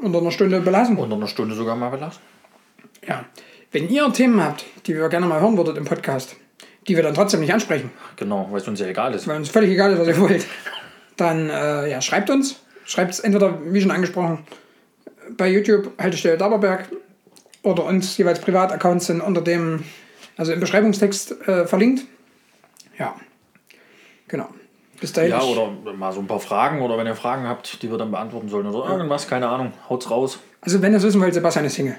[SPEAKER 1] unter einer Stunde belassen.
[SPEAKER 2] unter einer Stunde sogar mal belassen.
[SPEAKER 1] Ja. Wenn ihr Themen habt, die wir gerne mal hören würdet im Podcast, die wir dann trotzdem nicht ansprechen,
[SPEAKER 2] Genau, weil es uns ja egal ist.
[SPEAKER 1] weil uns völlig egal ist, was ihr wollt, dann äh, ja, schreibt uns. Schreibt es entweder, wie schon angesprochen, bei YouTube Haltestelle Daberberg oder uns jeweils Privataccounts sind unter dem, also im Beschreibungstext äh, verlinkt. Ja, genau. Bis dahin.
[SPEAKER 2] Ja, oder mal so ein paar Fragen oder wenn ihr Fragen habt, die wir dann beantworten sollen oder irgendwas, keine Ahnung, haut's raus.
[SPEAKER 1] Also wenn ihr es wissen wollt, Sebastian ist Single.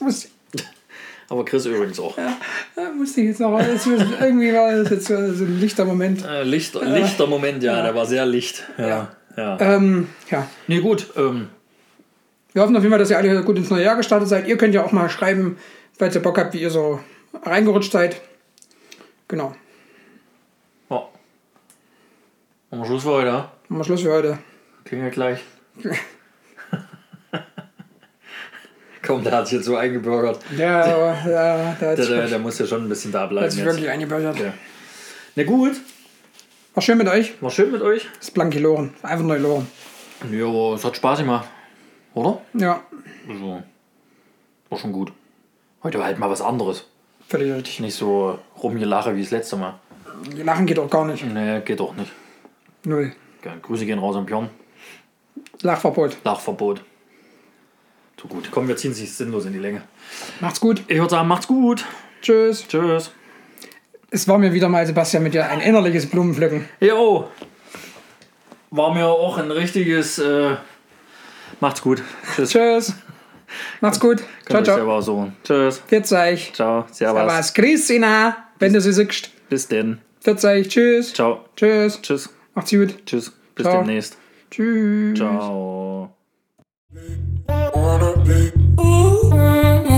[SPEAKER 2] Ja.
[SPEAKER 1] Das muss,
[SPEAKER 2] Aber Chris übrigens auch.
[SPEAKER 1] da musste ich jetzt noch, irgendwie war das jetzt so ein lichter Moment.
[SPEAKER 2] Äh, Lichter, lichter Moment, ja, der war sehr licht. Ja. ja.
[SPEAKER 1] Ähm, ja,
[SPEAKER 2] Nee, gut. Ähm,
[SPEAKER 1] Wir hoffen auf jeden Fall, dass ihr alle gut ins neue Jahr gestartet seid. Ihr könnt ja auch mal schreiben, falls ihr Bock habt, wie ihr so reingerutscht seid. Genau.
[SPEAKER 2] ja. Machen wir Schluss für heute. ja?
[SPEAKER 1] Machen wir Schluss für heute.
[SPEAKER 2] Klingelt gleich. Komm, der hat sich jetzt so eingebürgert.
[SPEAKER 1] Ja, aber ja, hat
[SPEAKER 2] Der,
[SPEAKER 1] sich,
[SPEAKER 2] der, der muss ja schon ein bisschen da
[SPEAKER 1] hat
[SPEAKER 2] bleiben
[SPEAKER 1] sich
[SPEAKER 2] jetzt.
[SPEAKER 1] wirklich eingebürgert.
[SPEAKER 2] Ja. Na gut,
[SPEAKER 1] War schön mit euch.
[SPEAKER 2] war schön mit euch.
[SPEAKER 1] Das ist Blanki Loren. Einfach neu Loren.
[SPEAKER 2] Ja, es hat Spaß gemacht. Oder?
[SPEAKER 1] Ja,
[SPEAKER 2] Also, war schon gut. Heute war halt mal was anderes.
[SPEAKER 1] völlig richtig.
[SPEAKER 2] Nicht so rumgelache wie das letzte Mal.
[SPEAKER 1] Lachen geht auch gar nicht.
[SPEAKER 2] Nee, geht doch nicht.
[SPEAKER 1] Null.
[SPEAKER 2] Ja, Grüße gehen raus an Björn.
[SPEAKER 1] Lachverbot.
[SPEAKER 2] Lachverbot. Zu gut. Komm, wir ziehen sich sinnlos in die Länge.
[SPEAKER 1] Macht's gut.
[SPEAKER 2] Ich würde sagen, macht's gut.
[SPEAKER 1] Tschüss.
[SPEAKER 2] Tschüss.
[SPEAKER 1] Es war mir wieder mal, Sebastian, mit dir ein innerliches Blumenpflücken.
[SPEAKER 2] Jo. War mir auch ein richtiges. Äh, macht's gut. Tschüss.
[SPEAKER 1] Tschüss. Macht's gut. Ciao,
[SPEAKER 2] Könnt
[SPEAKER 1] ciao.
[SPEAKER 2] selber so. Tschüss.
[SPEAKER 1] Pfiat euch.
[SPEAKER 2] Ciao. Servus.
[SPEAKER 1] Was? Grüß Ina, wenn du sie siehst.
[SPEAKER 2] Bis denn.
[SPEAKER 1] Pfiat euch. Tschüss.
[SPEAKER 2] Ciao.
[SPEAKER 1] Tschüss.
[SPEAKER 2] Tschüss.
[SPEAKER 1] Macht's gut.
[SPEAKER 2] Tschüss. Bis
[SPEAKER 1] Ciao.
[SPEAKER 2] demnächst.
[SPEAKER 1] Tschüss.
[SPEAKER 2] Ciao.
[SPEAKER 3] Wanna be.